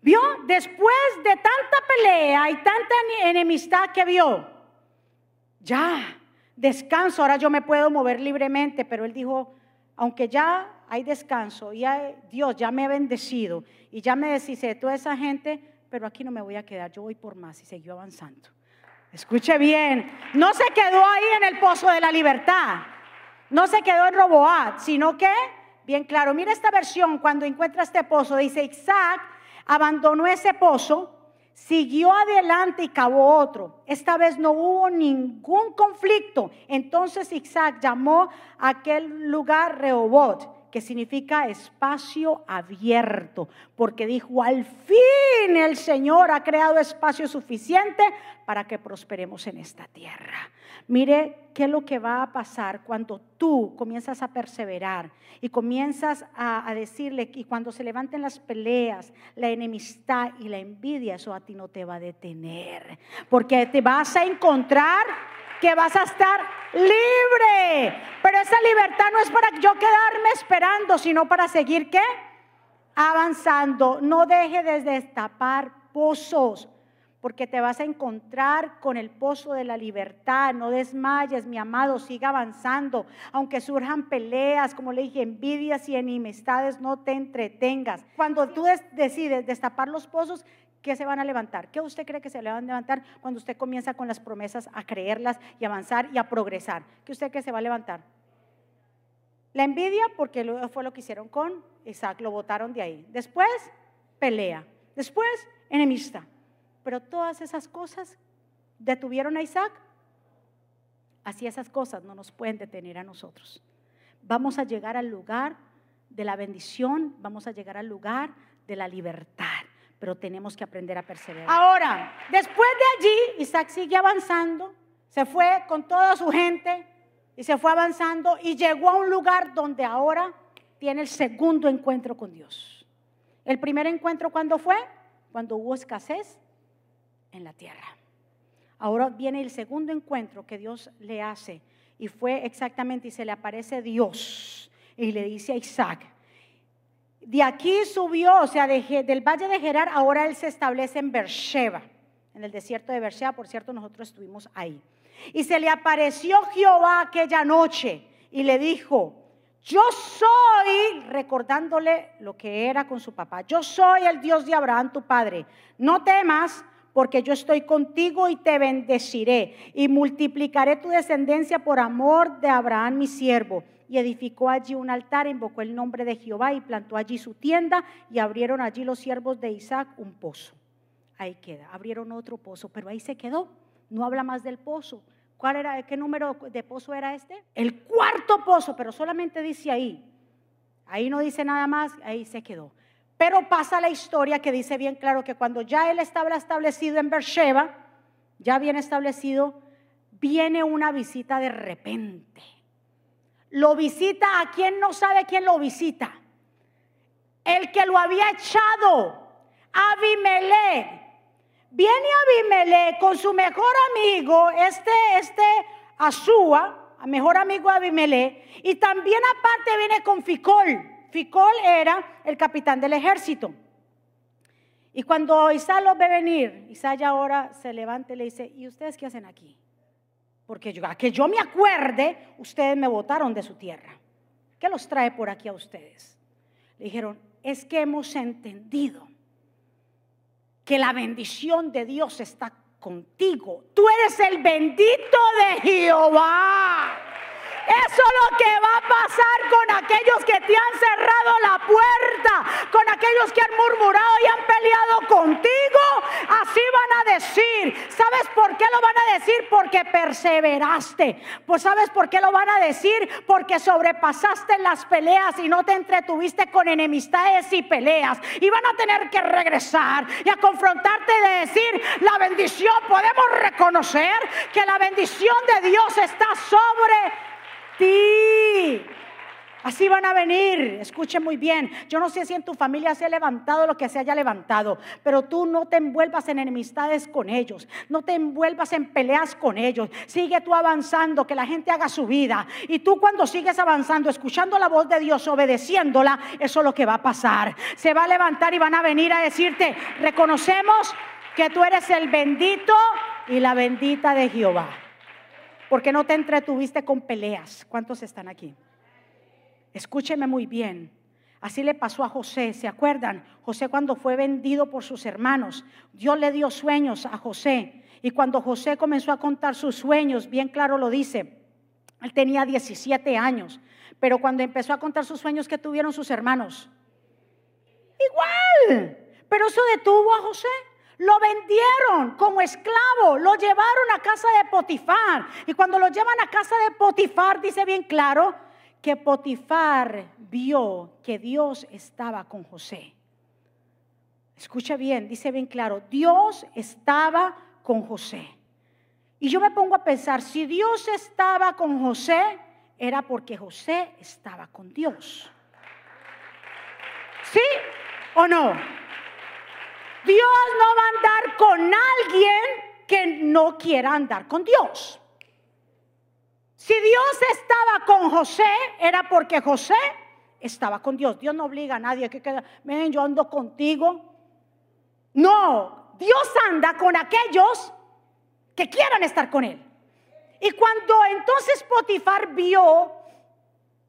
¿Vio? Después de tanta pelea y tanta enemistad que vio, ya, descanso, ahora yo me puedo mover libremente, pero él dijo, aunque ya hay descanso, y Dios ya me ha bendecido y ya me deshice de toda esa gente, pero aquí no me voy a quedar, yo voy por más y siguió avanzando. Escuche bien, no se quedó ahí en el pozo de la libertad, no se quedó en Roboat, sino que, bien claro, mira esta versión, cuando encuentra este pozo, dice Isaac, abandonó ese pozo, siguió adelante y cavó otro. Esta vez no hubo ningún conflicto. Entonces Isaac llamó a aquel lugar Rehobot, que significa espacio abierto, porque dijo, al fin el Señor ha creado espacio suficiente para que prosperemos en esta tierra. Mire qué es lo que va a pasar cuando tú comienzas a perseverar y comienzas a, decirle, y cuando se levanten las peleas, la enemistad y la envidia, eso a ti no te va a detener, porque te vas a encontrar que vas a estar libre. Pero esa libertad no es para yo quedarme esperando, sino para seguir qué? Avanzando. No deje de destapar pozos, porque te vas a encontrar con el pozo de la libertad. No desmayes, mi amado, siga avanzando. Aunque surjan peleas, como le dije, envidias y enemistades, no te entretengas. Cuando tú decides destapar los pozos, ¿Qué se van a levantar? ¿Qué usted cree que se le van a levantar cuando usted comienza con las promesas a creerlas y avanzar y a progresar? ¿Qué usted cree que se va a levantar? La envidia, porque fue lo que hicieron con Isaac, lo votaron de ahí. Después, pelea. Después, enemista. Pero todas esas cosas detuvieron a Isaac. Así esas cosas no nos pueden detener a nosotros. Vamos a llegar al lugar de la bendición, vamos a llegar al lugar de la libertad pero tenemos que aprender a perseverar. Ahora, después de allí, Isaac sigue avanzando, se fue con toda su gente y se fue avanzando y llegó a un lugar donde ahora tiene el segundo encuentro con Dios. El primer encuentro, ¿cuándo fue? Cuando hubo escasez en la tierra. Ahora viene el segundo encuentro que Dios le hace y fue exactamente y se le aparece Dios y le dice a Isaac, de aquí subió, o sea, del valle de Gerar, ahora él se establece en Beersheba, en el desierto de Beersheba, por cierto, nosotros estuvimos ahí. Y se le apareció Jehová aquella noche y le dijo, yo soy, recordándole lo que era con su papá, yo soy el Dios de Abraham, tu padre. No temas, porque yo estoy contigo y te bendeciré y multiplicaré tu descendencia por amor de Abraham, mi siervo y edificó allí un altar, invocó el nombre de Jehová y plantó allí su tienda y abrieron allí los siervos de Isaac un pozo. Ahí queda, abrieron otro pozo, pero ahí se quedó. No habla más del pozo. ¿Cuál era, qué número de pozo era este? El cuarto pozo, pero solamente dice ahí. Ahí no dice nada más, ahí se quedó. Pero pasa la historia que dice bien claro que cuando ya él estaba establecido en Beersheba, ya bien establecido, viene una visita de repente lo visita a quien no sabe quién lo visita. El que lo había echado, Abimelech. Viene Abimelech con su mejor amigo, este, este Azúa, mejor amigo Abimelech, y también aparte viene con Ficol. Ficol era el capitán del ejército. Y cuando Isa lo ve venir, Isa ya ahora se levanta y le dice, ¿y ustedes qué hacen aquí? porque yo, a que yo me acuerde, ustedes me votaron de su tierra. ¿Qué los trae por aquí a ustedes? Le dijeron, es que hemos entendido que la bendición de Dios está contigo. Tú eres el bendito de Jehová. Eso es lo que va a pasar con aquellos que te han cerrado la puerta, con aquellos que han murmurado y han peleado contigo. Así van a decir. ¿Sabes por qué lo van a decir? Porque perseveraste. Pues ¿sabes por qué lo van a decir? Porque sobrepasaste las peleas y no te entretuviste con enemistades y peleas. Y van a tener que regresar y a confrontarte de decir, la bendición, podemos reconocer que la bendición de Dios está sobre Así van a venir. Escuchen muy bien. Yo no sé si en tu familia se ha levantado lo que se haya levantado, pero tú no te envuelvas en enemistades con ellos. No te envuelvas en peleas con ellos. Sigue tú avanzando, que la gente haga su vida. Y tú cuando sigues avanzando, escuchando la voz de Dios, obedeciéndola, eso es lo que va a pasar. Se va a levantar y van a venir a decirte, reconocemos que tú eres el bendito y la bendita de Jehová porque no te entretuviste con peleas. ¿Cuántos están aquí? Escúcheme muy bien. Así le pasó a José, ¿se acuerdan? José cuando fue vendido por sus hermanos, Dios le dio sueños a José. Y cuando José comenzó a contar sus sueños, bien claro lo dice, él tenía 17 años, pero cuando empezó a contar sus sueños, ¿qué tuvieron sus hermanos? Igual, pero eso detuvo a José. Lo vendieron como esclavo, lo llevaron a casa de Potifar. Y cuando lo llevan a casa de Potifar, dice bien claro que Potifar vio que Dios estaba con José. Escucha bien, dice bien claro, Dios estaba con José. Y yo me pongo a pensar, si Dios estaba con José, era porque José estaba con Dios. ¿Sí o no? Dios no va a andar con alguien que no quiera andar con Dios. Si Dios estaba con José, era porque José estaba con Dios. Dios no obliga a nadie que quede, ven, yo ando contigo. No, Dios anda con aquellos que quieran estar con Él. Y cuando entonces Potifar vio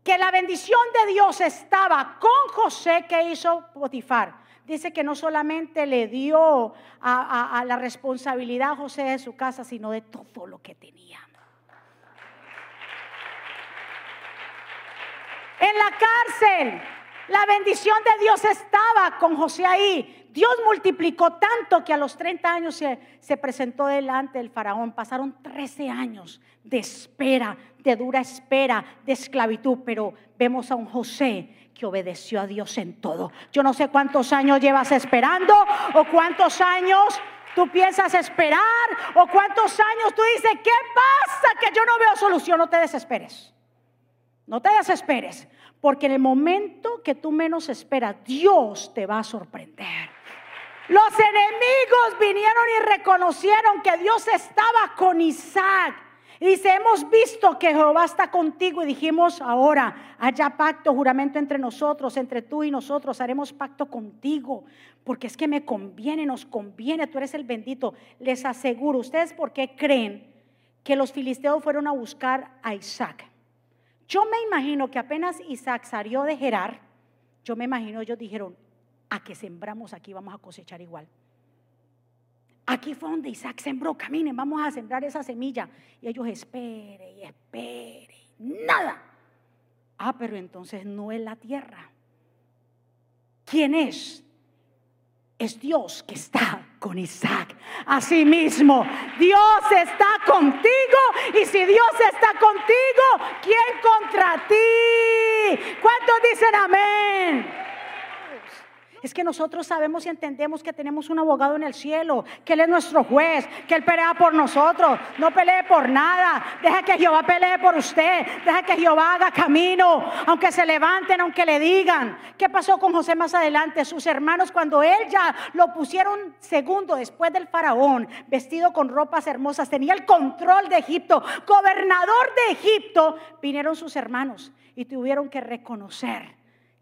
que la bendición de Dios estaba con José, ¿qué hizo Potifar? Dice que no solamente le dio a, la responsabilidad a José de su casa, sino de todo lo que tenía. En la cárcel, la bendición de Dios estaba con José ahí. Dios multiplicó tanto que a los 30 años se, presentó delante del faraón. Pasaron 13 años de espera, de dura espera, de esclavitud, pero vemos a un José que obedeció a Dios en todo. Yo no sé cuántos años llevas esperando o cuántos años tú piensas esperar o cuántos años tú dices, ¿qué pasa? Que yo no veo solución, no te desesperes. No te desesperes, porque en el momento que tú menos esperas, Dios te va a sorprender. Los enemigos vinieron y reconocieron que Dios estaba con Isaac. Y dice, hemos visto que Jehová está contigo y dijimos, ahora haya pacto, juramento entre nosotros, entre tú y nosotros, haremos pacto contigo, porque es que me conviene, nos conviene, tú eres el bendito. Les aseguro, ¿ustedes por qué creen que los filisteos fueron a buscar a Isaac? Yo me imagino que apenas Isaac salió de Gerar, yo me imagino ellos dijeron, a que sembramos aquí vamos a cosechar igual. Aquí fue donde Isaac sembró, caminen, vamos a sembrar esa semilla. Y ellos espere y espere, nada. Ah, pero entonces no es la tierra. ¿Quién es? es Dios que está con Isaac. Asimismo, Dios está contigo y si Dios está contigo, ¿quién contra ti? ¿Cuántos dicen amén? Es que nosotros sabemos y entendemos que tenemos un abogado en el cielo, que Él es nuestro juez, que Él pelea por nosotros, no pelee por nada. Deja que Jehová pelee por usted, deja que Jehová haga camino, aunque se levanten, aunque le digan. ¿Qué pasó con José más adelante? Sus hermanos, cuando Él ya lo pusieron segundo después del faraón, vestido con ropas hermosas, tenía el control de Egipto, gobernador de Egipto, vinieron sus hermanos y tuvieron que reconocer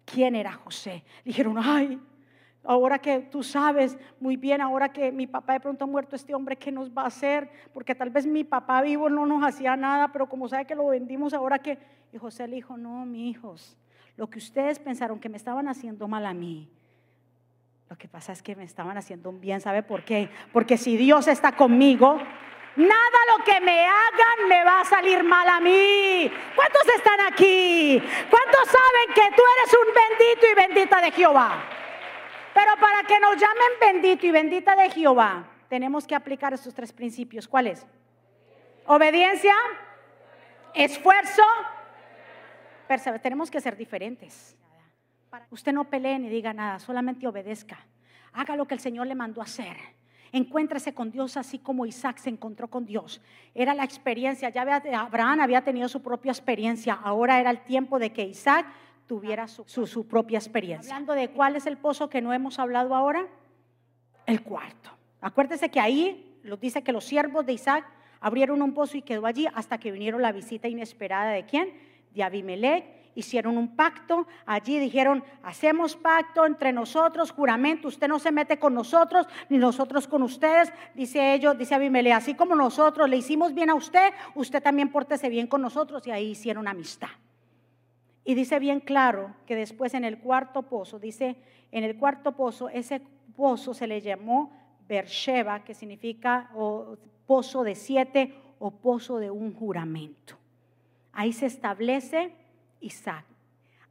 quién era José. Dijeron, ay, ahora que tú sabes muy bien, ahora que mi papá de pronto ha muerto, este hombre, ¿qué nos va a hacer? Porque tal vez mi papá vivo no nos hacía nada, pero como sabe que lo vendimos, ahora que... Y José le dijo, no, mi hijos, lo que ustedes pensaron que me estaban haciendo mal a mí, lo que pasa es que me estaban haciendo un bien, ¿sabe por qué? Porque si Dios está conmigo, Nada lo que me hagan me va a salir mal a mí. ¿Cuántos están aquí? ¿Cuántos saben que tú eres un bendito y bendita de Jehová? Pero para que nos llamen bendito y bendita de Jehová, tenemos que aplicar estos tres principios. ¿Cuáles? Obediencia, esfuerzo, perseverancia. Tenemos que ser diferentes. Usted no pelee ni diga nada, solamente obedezca. Haga lo que el Señor le mandó hacer. Encuéntrese con Dios así como Isaac se encontró con Dios. Era la experiencia, ya Abraham había tenido su propia experiencia, ahora era el tiempo de que Isaac tuviera su, su, propia experiencia. Hablando de cuál es el pozo que no hemos hablado ahora, el cuarto. Acuérdese que ahí lo dice que los siervos de Isaac abrieron un pozo y quedó allí hasta que vinieron la visita inesperada de quién? De Abimelech hicieron un pacto, allí dijeron, hacemos pacto entre nosotros, juramento, usted no se mete con nosotros, ni nosotros con ustedes, dice ellos, dice Abimele, así como nosotros le hicimos bien a usted, usted también pórtese bien con nosotros y ahí hicieron amistad. Y dice bien claro que después en el cuarto pozo, dice, en el cuarto pozo, ese pozo se le llamó Bersheba, que significa pozo de siete o pozo de un juramento. Ahí se establece Isaac.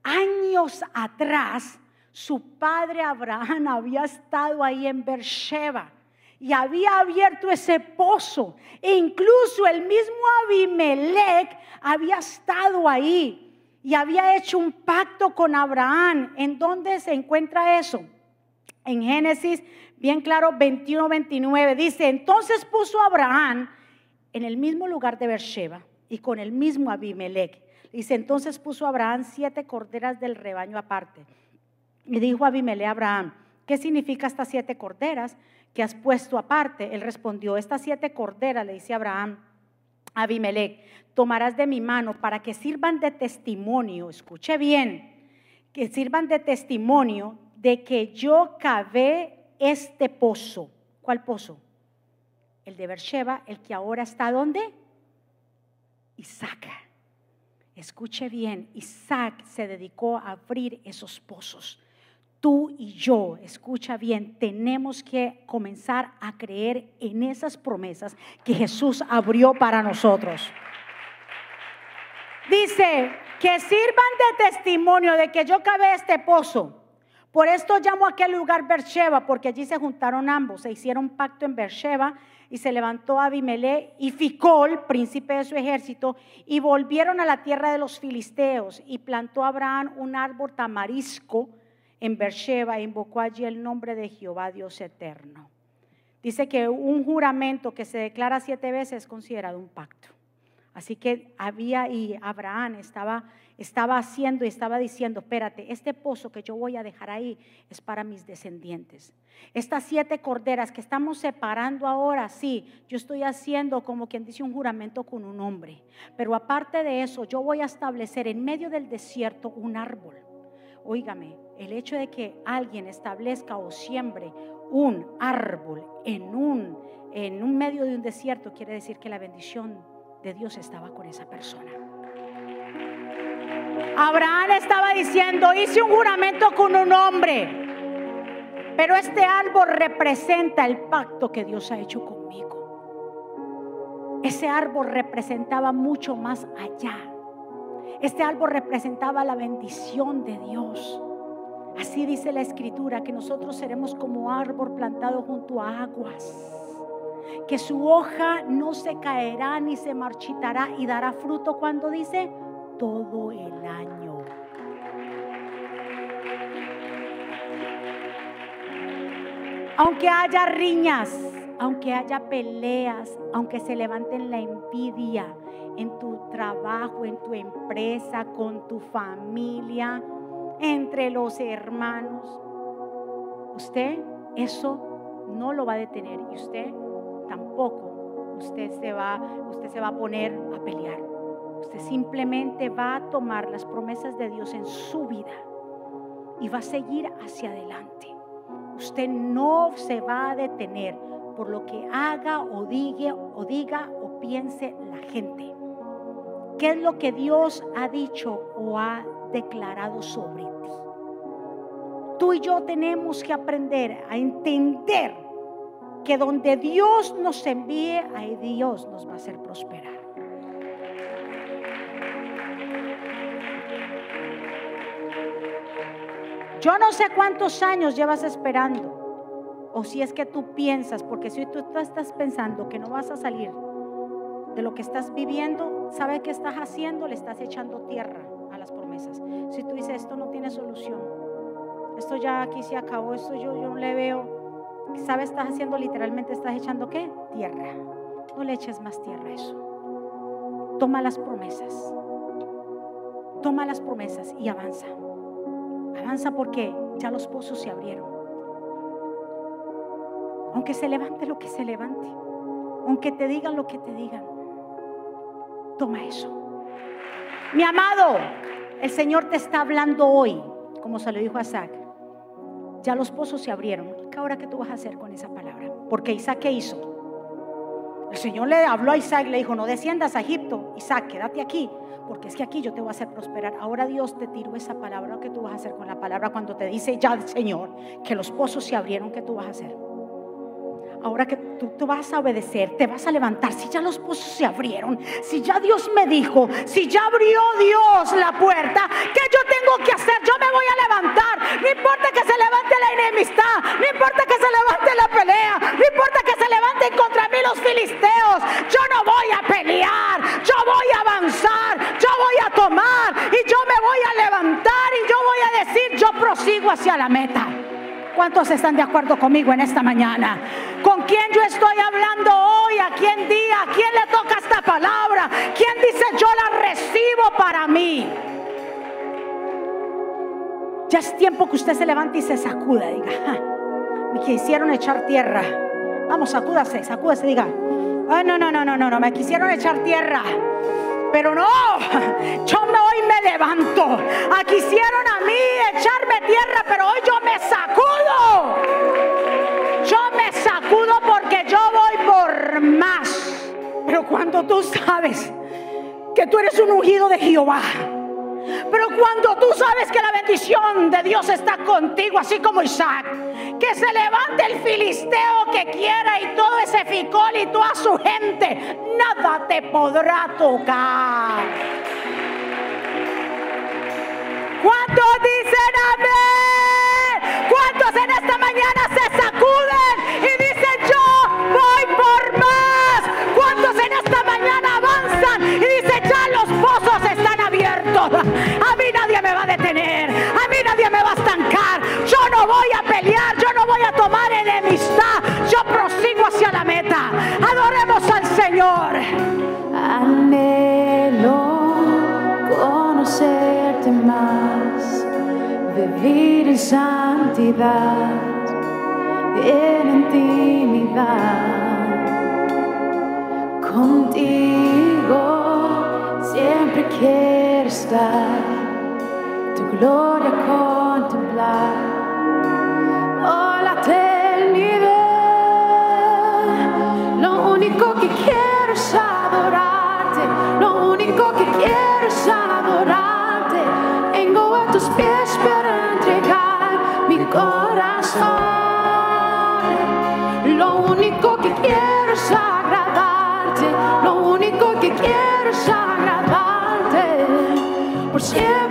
Años atrás, su padre Abraham había estado ahí en Beersheba y había abierto ese pozo. E incluso el mismo Abimelech había estado ahí. Y había hecho un pacto con Abraham. ¿En dónde se encuentra eso? En Génesis, bien claro, 21, 29. Dice, entonces puso Abraham en el mismo lugar de Beersheba y con el mismo Abimelech. Dice, entonces puso Abraham siete corderas del rebaño aparte. Y dijo Abimelech a Abraham, ¿qué significa estas siete corderas que has puesto aparte? Él respondió, estas siete corderas, le dice Abraham, Abimelech, tomarás de mi mano para que sirvan de testimonio, escuche bien, que sirvan de testimonio de que yo cavé este pozo. ¿Cuál pozo? El de Beersheba, el que ahora está ¿dónde? Isaac. Escuche bien, Isaac se dedicó a abrir esos pozos. Tú y yo, escucha bien, tenemos que comenzar a creer en esas promesas que Jesús abrió para nosotros. Dice, que sirvan de testimonio de que yo cavé este pozo. Por esto llamo a aquel lugar Beersheba, porque allí se juntaron ambos, se hicieron pacto en Beersheba y se levantó Abimelech y Ficol, príncipe de su ejército, y volvieron a la tierra de los filisteos y plantó Abraham un árbol tamarisco en Beersheba e invocó allí el nombre de Jehová Dios eterno. Dice que un juramento que se declara siete veces es considerado un pacto. Así que había y Abraham estaba, estaba haciendo y estaba diciendo, espérate, este pozo que yo voy a dejar ahí es para mis descendientes. Estas siete corderas que estamos separando ahora, sí, yo estoy haciendo como quien dice un juramento con un hombre. Pero aparte de eso, yo voy a establecer en medio del desierto un árbol. Óigame, el hecho de que alguien establezca o siembre un árbol en un, en un medio de un desierto quiere decir que la bendición de Dios estaba con esa persona. Abraham estaba diciendo, hice un juramento con un hombre, pero este árbol representa el pacto que Dios ha hecho conmigo. Ese árbol representaba mucho más allá. Este árbol representaba la bendición de Dios. Así dice la escritura, que nosotros seremos como árbol plantado junto a aguas que su hoja no se caerá ni se marchitará y dará fruto cuando dice todo el año. Aunque haya riñas, aunque haya peleas, aunque se levanten la envidia en tu trabajo, en tu empresa, con tu familia, entre los hermanos, usted eso no lo va a detener y usted tampoco usted se va, usted se va a poner a pelear. Usted simplemente va a tomar las promesas de Dios en su vida y va a seguir hacia adelante. Usted no se va a detener por lo que haga o diga o diga o piense la gente. ¿Qué es lo que Dios ha dicho o ha declarado sobre ti? Tú y yo tenemos que aprender a entender que donde Dios nos envíe, ahí Dios nos va a hacer prosperar. Yo no sé cuántos años llevas esperando, o si es que tú piensas, porque si tú, estás pensando que no vas a salir de lo que estás viviendo, ¿sabe qué estás haciendo? Le estás echando tierra a las promesas. Si tú dices, esto no tiene solución, esto ya aquí se acabó, esto yo, yo no le veo ¿Sabes? Estás haciendo literalmente, estás echando qué? Tierra. No le eches más tierra a eso. Toma las promesas. Toma las promesas y avanza. Avanza porque ya los pozos se abrieron. Aunque se levante lo que se levante. Aunque te digan lo que te digan. Toma eso. Mi amado, el Señor te está hablando hoy, como se lo dijo a Isaac. Ya los pozos se abrieron ahora qué tú vas a hacer con esa palabra. Porque Isaac, ¿qué hizo? El Señor le habló a Isaac, le dijo, no desciendas a Egipto. Isaac, quédate aquí, porque es que aquí yo te voy a hacer prosperar. Ahora Dios te tiró esa palabra. ¿Qué tú vas a hacer con la palabra cuando te dice ya el Señor que los pozos se abrieron? ¿Qué tú vas a hacer? Ahora que tú, tú, vas a obedecer, te vas a levantar. Si ya los pozos se abrieron, si ya Dios me dijo, si ya abrió Dios la puerta, ¿qué yo tengo que hacer? Yo me voy a levantar. No importa que se levante la enemistad, no importa que se levante la pelea, no importa que se levanten contra mí los filisteos. Yo no voy a pelear, yo voy a avanzar, yo voy a tomar y yo me voy prosigo hacia la meta. ¿Cuántos están de acuerdo conmigo en esta mañana? ¿Con quién yo estoy hablando hoy? ¿A quién día? ¿A quién le toca esta palabra? ¿Quién dice yo la recibo para mí? Ya es tiempo que usted se levante y se sacuda. Diga, me quisieron echar tierra. Vamos, sacúdase, sacúdase, diga. Ay, no, no, no, no, no, no, me quisieron echar tierra. Pero no, yo me hoy me levanto. Ah, quisieron a mí echarme tierra, pero hoy yo me sacudo. Yo me sacudo porque yo voy por más. Pero cuando tú sabes que tú eres un ungido de Jehová, pero cuando tú sabes que la bendición de Dios está contigo, así como Isaac, que se levante el filisteo que quiera y todo ese ficol y toda su gente, nada te podrá tocar. ¿Cuántos dicen amén? Señor. Anhelo conocerte más, vivir en santidad, en intimidad. Contigo siempre quiero estar, tu gloria contemplar. Único que quiero es adorarte, lo único que quiero es adorarte. Vengo a tus pies para entregar mi corazón. Lo único que quiero es agradarte, lo único que quiero es agradarte. Por siempre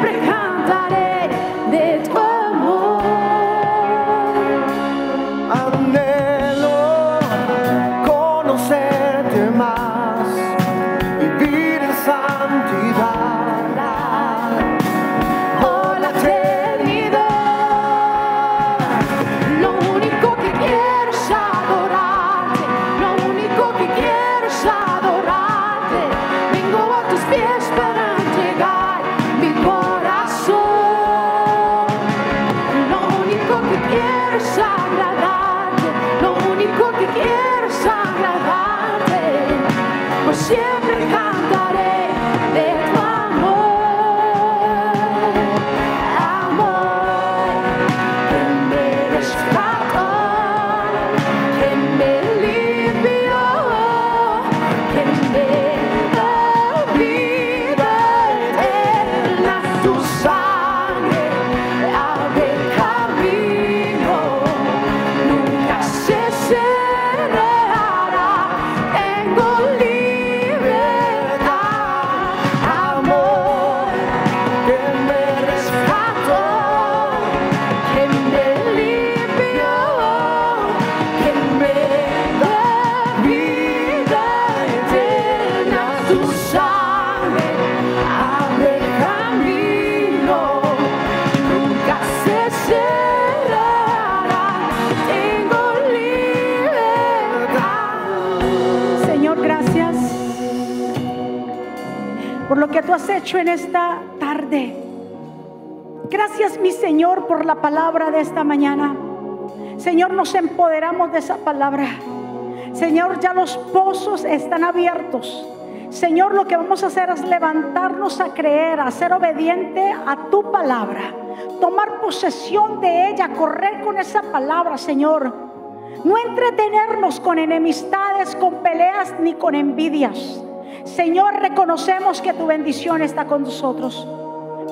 has hecho en esta tarde. Gracias, mi Señor, por la palabra de esta mañana. Señor, nos empoderamos de esa palabra. Señor, ya los pozos están abiertos. Señor, lo que vamos a hacer es levantarnos a creer, a ser obediente a tu palabra. Tomar posesión de ella, correr con esa palabra, Señor. No entretenernos con enemistades, con peleas ni con envidias. Señor, reconocemos que tu bendición está con nosotros.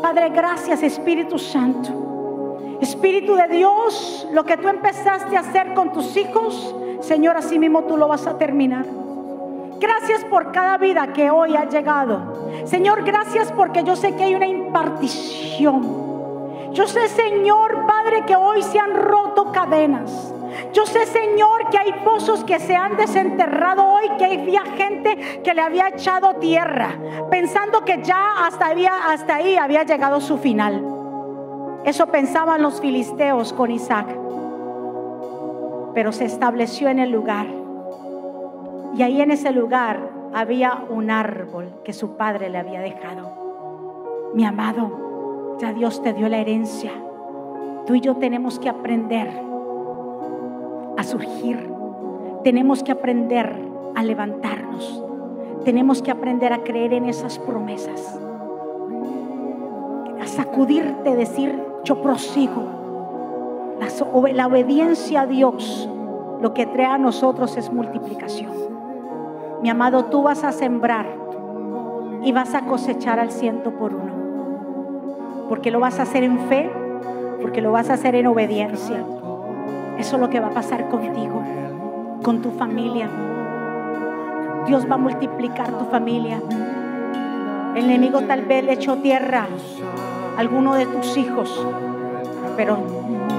Padre, gracias Espíritu Santo. Espíritu de Dios, lo que tú empezaste a hacer con tus hijos, Señor, así mismo tú lo vas a terminar. Gracias por cada vida que hoy ha llegado. Señor, gracias porque yo sé que hay una impartición. Yo sé, Señor, Padre, que hoy se han roto cadenas. Yo sé, Señor, que hay pozos que se han desenterrado hoy, que había gente que le había echado tierra, pensando que ya hasta, había, hasta ahí había llegado su final. Eso pensaban los filisteos con Isaac. Pero se estableció en el lugar. Y ahí en ese lugar había un árbol que su padre le había dejado. Mi amado, ya Dios te dio la herencia. Tú y yo tenemos que aprender a surgir. Tenemos que aprender a levantarnos. Tenemos que aprender a creer en esas promesas. A sacudirte, decir, yo prosigo. La, obediencia a Dios lo que trae a nosotros es multiplicación. Mi amado, tú vas a sembrar y vas a cosechar al ciento por uno. Porque lo vas a hacer en fe, porque lo vas a hacer en obediencia. Eso es lo que va a pasar contigo, con tu familia. Dios va a multiplicar tu familia. El enemigo tal vez le echó tierra a alguno de tus hijos, pero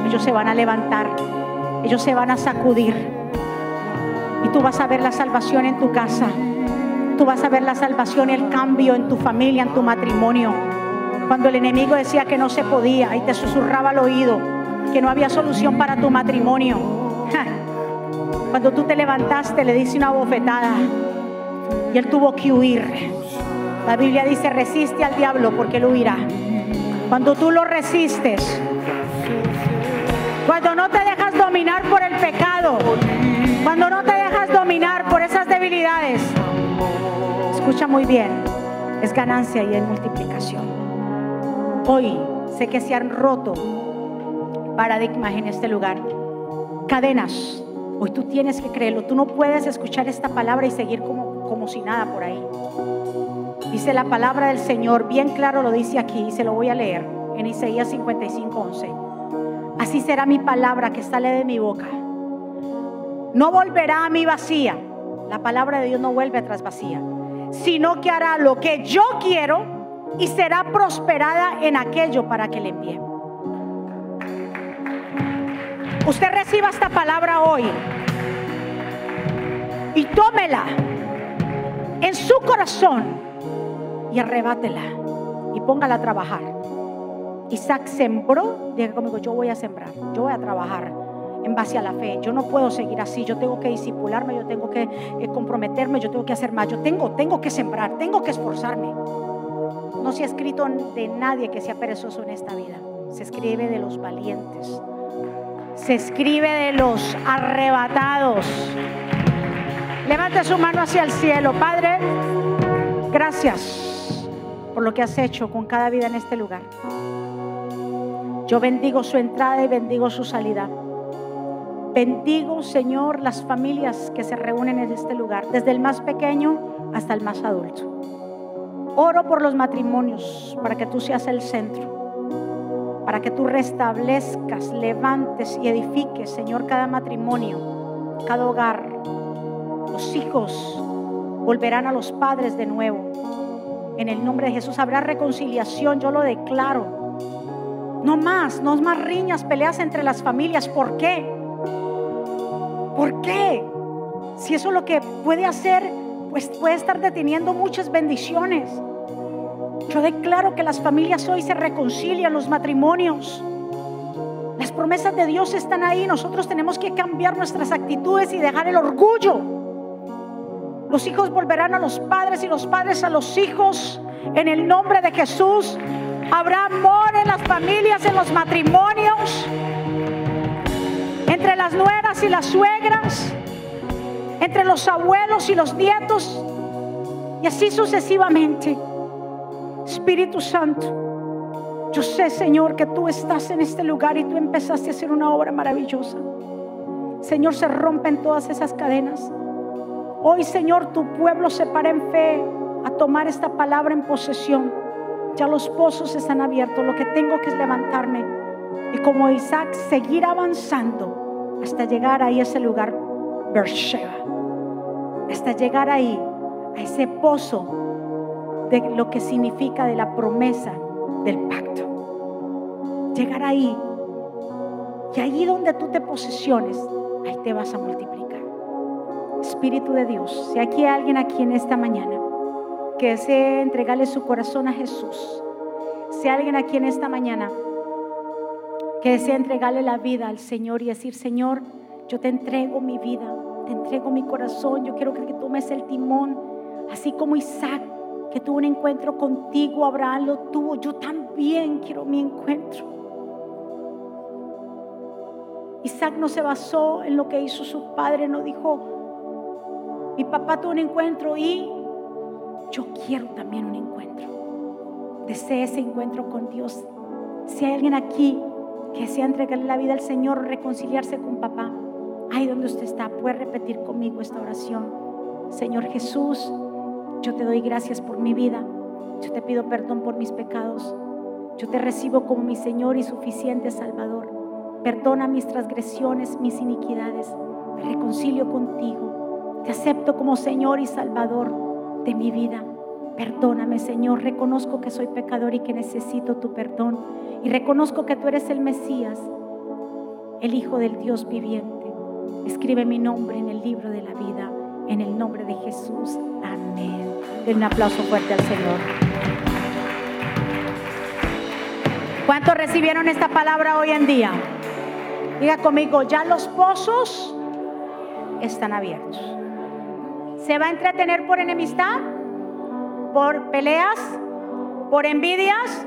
ellos se van a levantar, ellos se van a sacudir. Y tú vas a ver la salvación en tu casa. Tú vas a ver la salvación y el cambio en tu familia, en tu matrimonio. Cuando el enemigo decía que no se podía y te susurraba al oído que no había solución para tu matrimonio. Cuando tú te levantaste, le diste una bofetada y él tuvo que huir. La Biblia dice, resiste al diablo porque él huirá. Cuando tú lo resistes, cuando no te dejas dominar por el pecado, cuando no te dejas dominar por esas debilidades, escucha muy bien, es ganancia y es multiplicación. Hoy sé que se han roto paradigmas en este lugar, cadenas. Hoy tú tienes que creerlo, tú no puedes escuchar esta palabra y seguir como, como si nada por ahí. Dice la palabra del Señor, bien claro lo dice aquí, y se lo voy a leer en Isaías 55, 11. Así será mi palabra que sale de mi boca. No volverá a mí vacía. La palabra de Dios no vuelve atrás vacía, sino que hará lo que yo quiero y será prosperada en aquello para que le envíe. Usted reciba esta palabra hoy y tómela en su corazón y arrebátela y póngala a trabajar. Isaac sembró, diga conmigo, yo voy a sembrar, yo voy a trabajar en base a la fe. Yo no puedo seguir así, yo tengo que disipularme, yo tengo que eh, comprometerme, yo tengo que hacer más, yo tengo, tengo que sembrar, tengo que esforzarme. No se ha escrito de nadie que sea perezoso en esta vida, se escribe de los valientes, se escribe de los arrebatados. Levante su mano hacia el cielo, Padre, gracias por lo que has hecho con cada vida en este lugar. Yo bendigo su entrada y bendigo su salida. Bendigo, Señor, las familias que se reúnen en este lugar, desde el más pequeño hasta el más adulto. Oro por los matrimonios para que tú seas el centro, para que tú restablezcas, levantes y edifiques, Señor, cada matrimonio, cada hogar. Los hijos volverán a los padres de nuevo. En el nombre de Jesús habrá reconciliación, yo lo declaro. No más, no más riñas, peleas entre las familias. ¿Por qué? ¿Por qué? Si eso es lo que puede hacer, pues puede estar deteniendo muchas bendiciones. Yo declaro que las familias hoy se reconcilian, los matrimonios. Las promesas de Dios están ahí. Nosotros tenemos que cambiar nuestras actitudes y dejar el orgullo. Los hijos volverán a los padres y los padres a los hijos. En el nombre de Jesús habrá amor en las familias, en los matrimonios, entre las nueras y las suegras, entre los abuelos y los nietos, y así sucesivamente. Espíritu Santo, yo sé, Señor, que tú estás en este lugar y tú empezaste a hacer una obra maravillosa. Señor, se rompen todas esas cadenas. Hoy, Señor, tu pueblo se para en fe a tomar esta palabra en posesión. Ya los pozos están abiertos. Lo que tengo que es levantarme y como Isaac seguir avanzando hasta llegar ahí a ese lugar, Beersheba. Hasta llegar ahí, a ese pozo de lo que significa de la promesa del pacto. Llegar ahí. Y ahí donde tú te posesiones, ahí te vas a multiplicar. Espíritu de Dios, si aquí hay alguien aquí en esta mañana que desee entregarle su corazón a Jesús, si hay alguien aquí en esta mañana que desea entregarle la vida al Señor y decir, Señor, yo te entrego mi vida, te entrego mi corazón, yo quiero que tomes el timón, así como Isaac, que tuvo un encuentro contigo, Abraham lo tuvo, yo también quiero mi encuentro. Isaac no se basó en lo que hizo su padre, no dijo, mi papá tuvo un encuentro y yo quiero también un encuentro. Desea ese encuentro con Dios. Si hay alguien aquí que desea entregarle la vida al Señor, reconciliarse con papá, ahí donde usted está, puede repetir conmigo esta oración. Señor Jesús, yo te doy gracias por mi vida. Yo te pido perdón por mis pecados. Yo te recibo como mi Señor y suficiente Salvador. Perdona mis transgresiones, mis iniquidades. Me reconcilio contigo. Te acepto como Señor y Salvador de mi vida. Perdóname, Señor. Reconozco que soy pecador y que necesito tu perdón. Y reconozco que tú eres el Mesías, el Hijo del Dios viviente. Escribe mi nombre en el libro de la vida. En el nombre de Jesús. Amén. Den un aplauso fuerte al Señor. ¿Cuántos recibieron esta palabra hoy en día? Diga conmigo, ya los pozos están abiertos. ¿Se va a entretener por enemistad? ¿Por peleas? ¿Por envidias?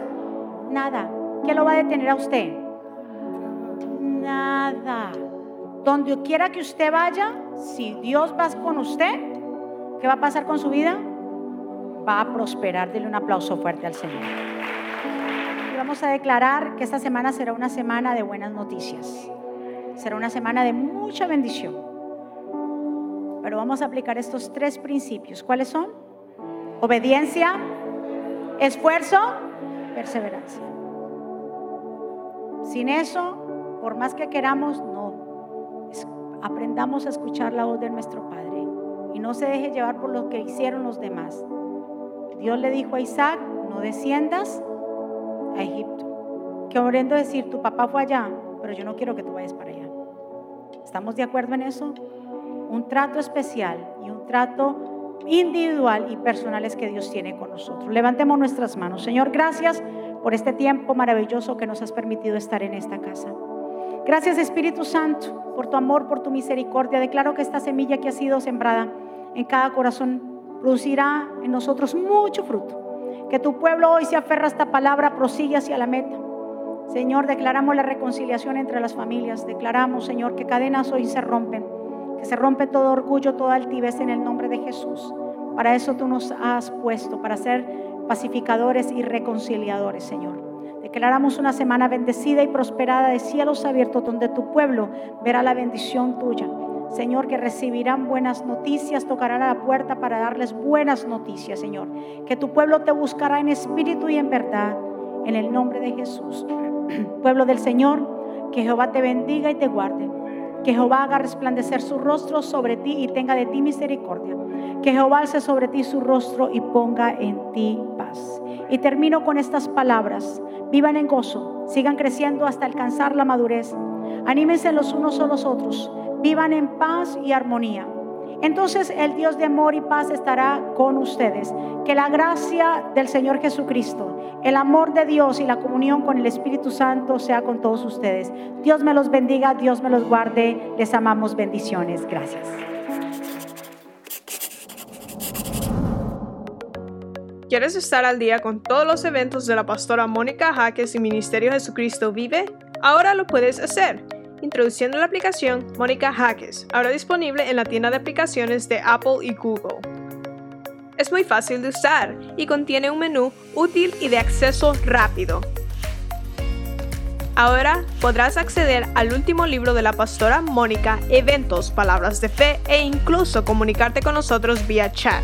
Nada. ¿Qué lo va a detener a usted? Nada. Donde quiera que usted vaya, si Dios va con usted, ¿qué va a pasar con su vida? Va a prosperar. Dele un aplauso fuerte al Señor. Y vamos a declarar que esta semana será una semana de buenas noticias. Será una semana de mucha bendición. Pero vamos a aplicar estos tres principios. ¿Cuáles son? Obediencia, esfuerzo, perseverancia. Sin eso, por más que queramos, no. Aprendamos a escuchar la voz de nuestro Padre y no se deje llevar por lo que hicieron los demás. Dios le dijo a Isaac, no desciendas a Egipto. Que orando decir, tu papá fue allá, pero yo no quiero que tú vayas para allá. ¿Estamos de acuerdo en eso? Un trato especial y un trato individual y personal es que Dios tiene con nosotros. Levantemos nuestras manos. Señor, gracias por este tiempo maravilloso que nos has permitido estar en esta casa. Gracias Espíritu Santo por tu amor, por tu misericordia. Declaro que esta semilla que ha sido sembrada en cada corazón producirá en nosotros mucho fruto. Que tu pueblo hoy se aferra a esta palabra, prosigue hacia la meta. Señor, declaramos la reconciliación entre las familias. Declaramos, Señor, que cadenas hoy se rompen, que se rompe todo orgullo, toda altivez en el nombre de Jesús. Para eso tú nos has puesto, para ser pacificadores y reconciliadores, Señor. Declaramos una semana bendecida y prosperada de cielos abiertos, donde tu pueblo verá la bendición tuya. Señor, que recibirán buenas noticias, tocarán la puerta para darles buenas noticias, Señor. Que tu pueblo te buscará en espíritu y en verdad, en el nombre de Jesús. (clears throat) Pueblo del Señor, que Jehová te bendiga y te guarde. Que Jehová haga resplandecer su rostro sobre ti y tenga de ti misericordia. Que Jehová alce sobre ti su rostro y ponga en ti paz. Y termino con estas palabras. Vivan en gozo, sigan creciendo hasta alcanzar la madurez. Anímense los unos a los otros. Vivan en paz y armonía. Entonces el Dios de amor y paz estará con ustedes. Que la gracia del Señor Jesucristo, el amor de Dios y la comunión con el Espíritu Santo sea con todos ustedes. Dios me los bendiga, Dios me los guarde. Les amamos bendiciones. Gracias. ¿Quieres estar al día con todos los eventos de la pastora Mónica Jaques y Ministerio Jesucristo Vive? Ahora lo puedes hacer introduciendo la aplicación Mónica Hackes, ahora disponible en la tienda de aplicaciones de Apple y Google. Es muy fácil de usar y contiene un menú útil y de acceso rápido. Ahora podrás acceder al último libro de la pastora Mónica, eventos, palabras de fe e incluso comunicarte con nosotros vía chat.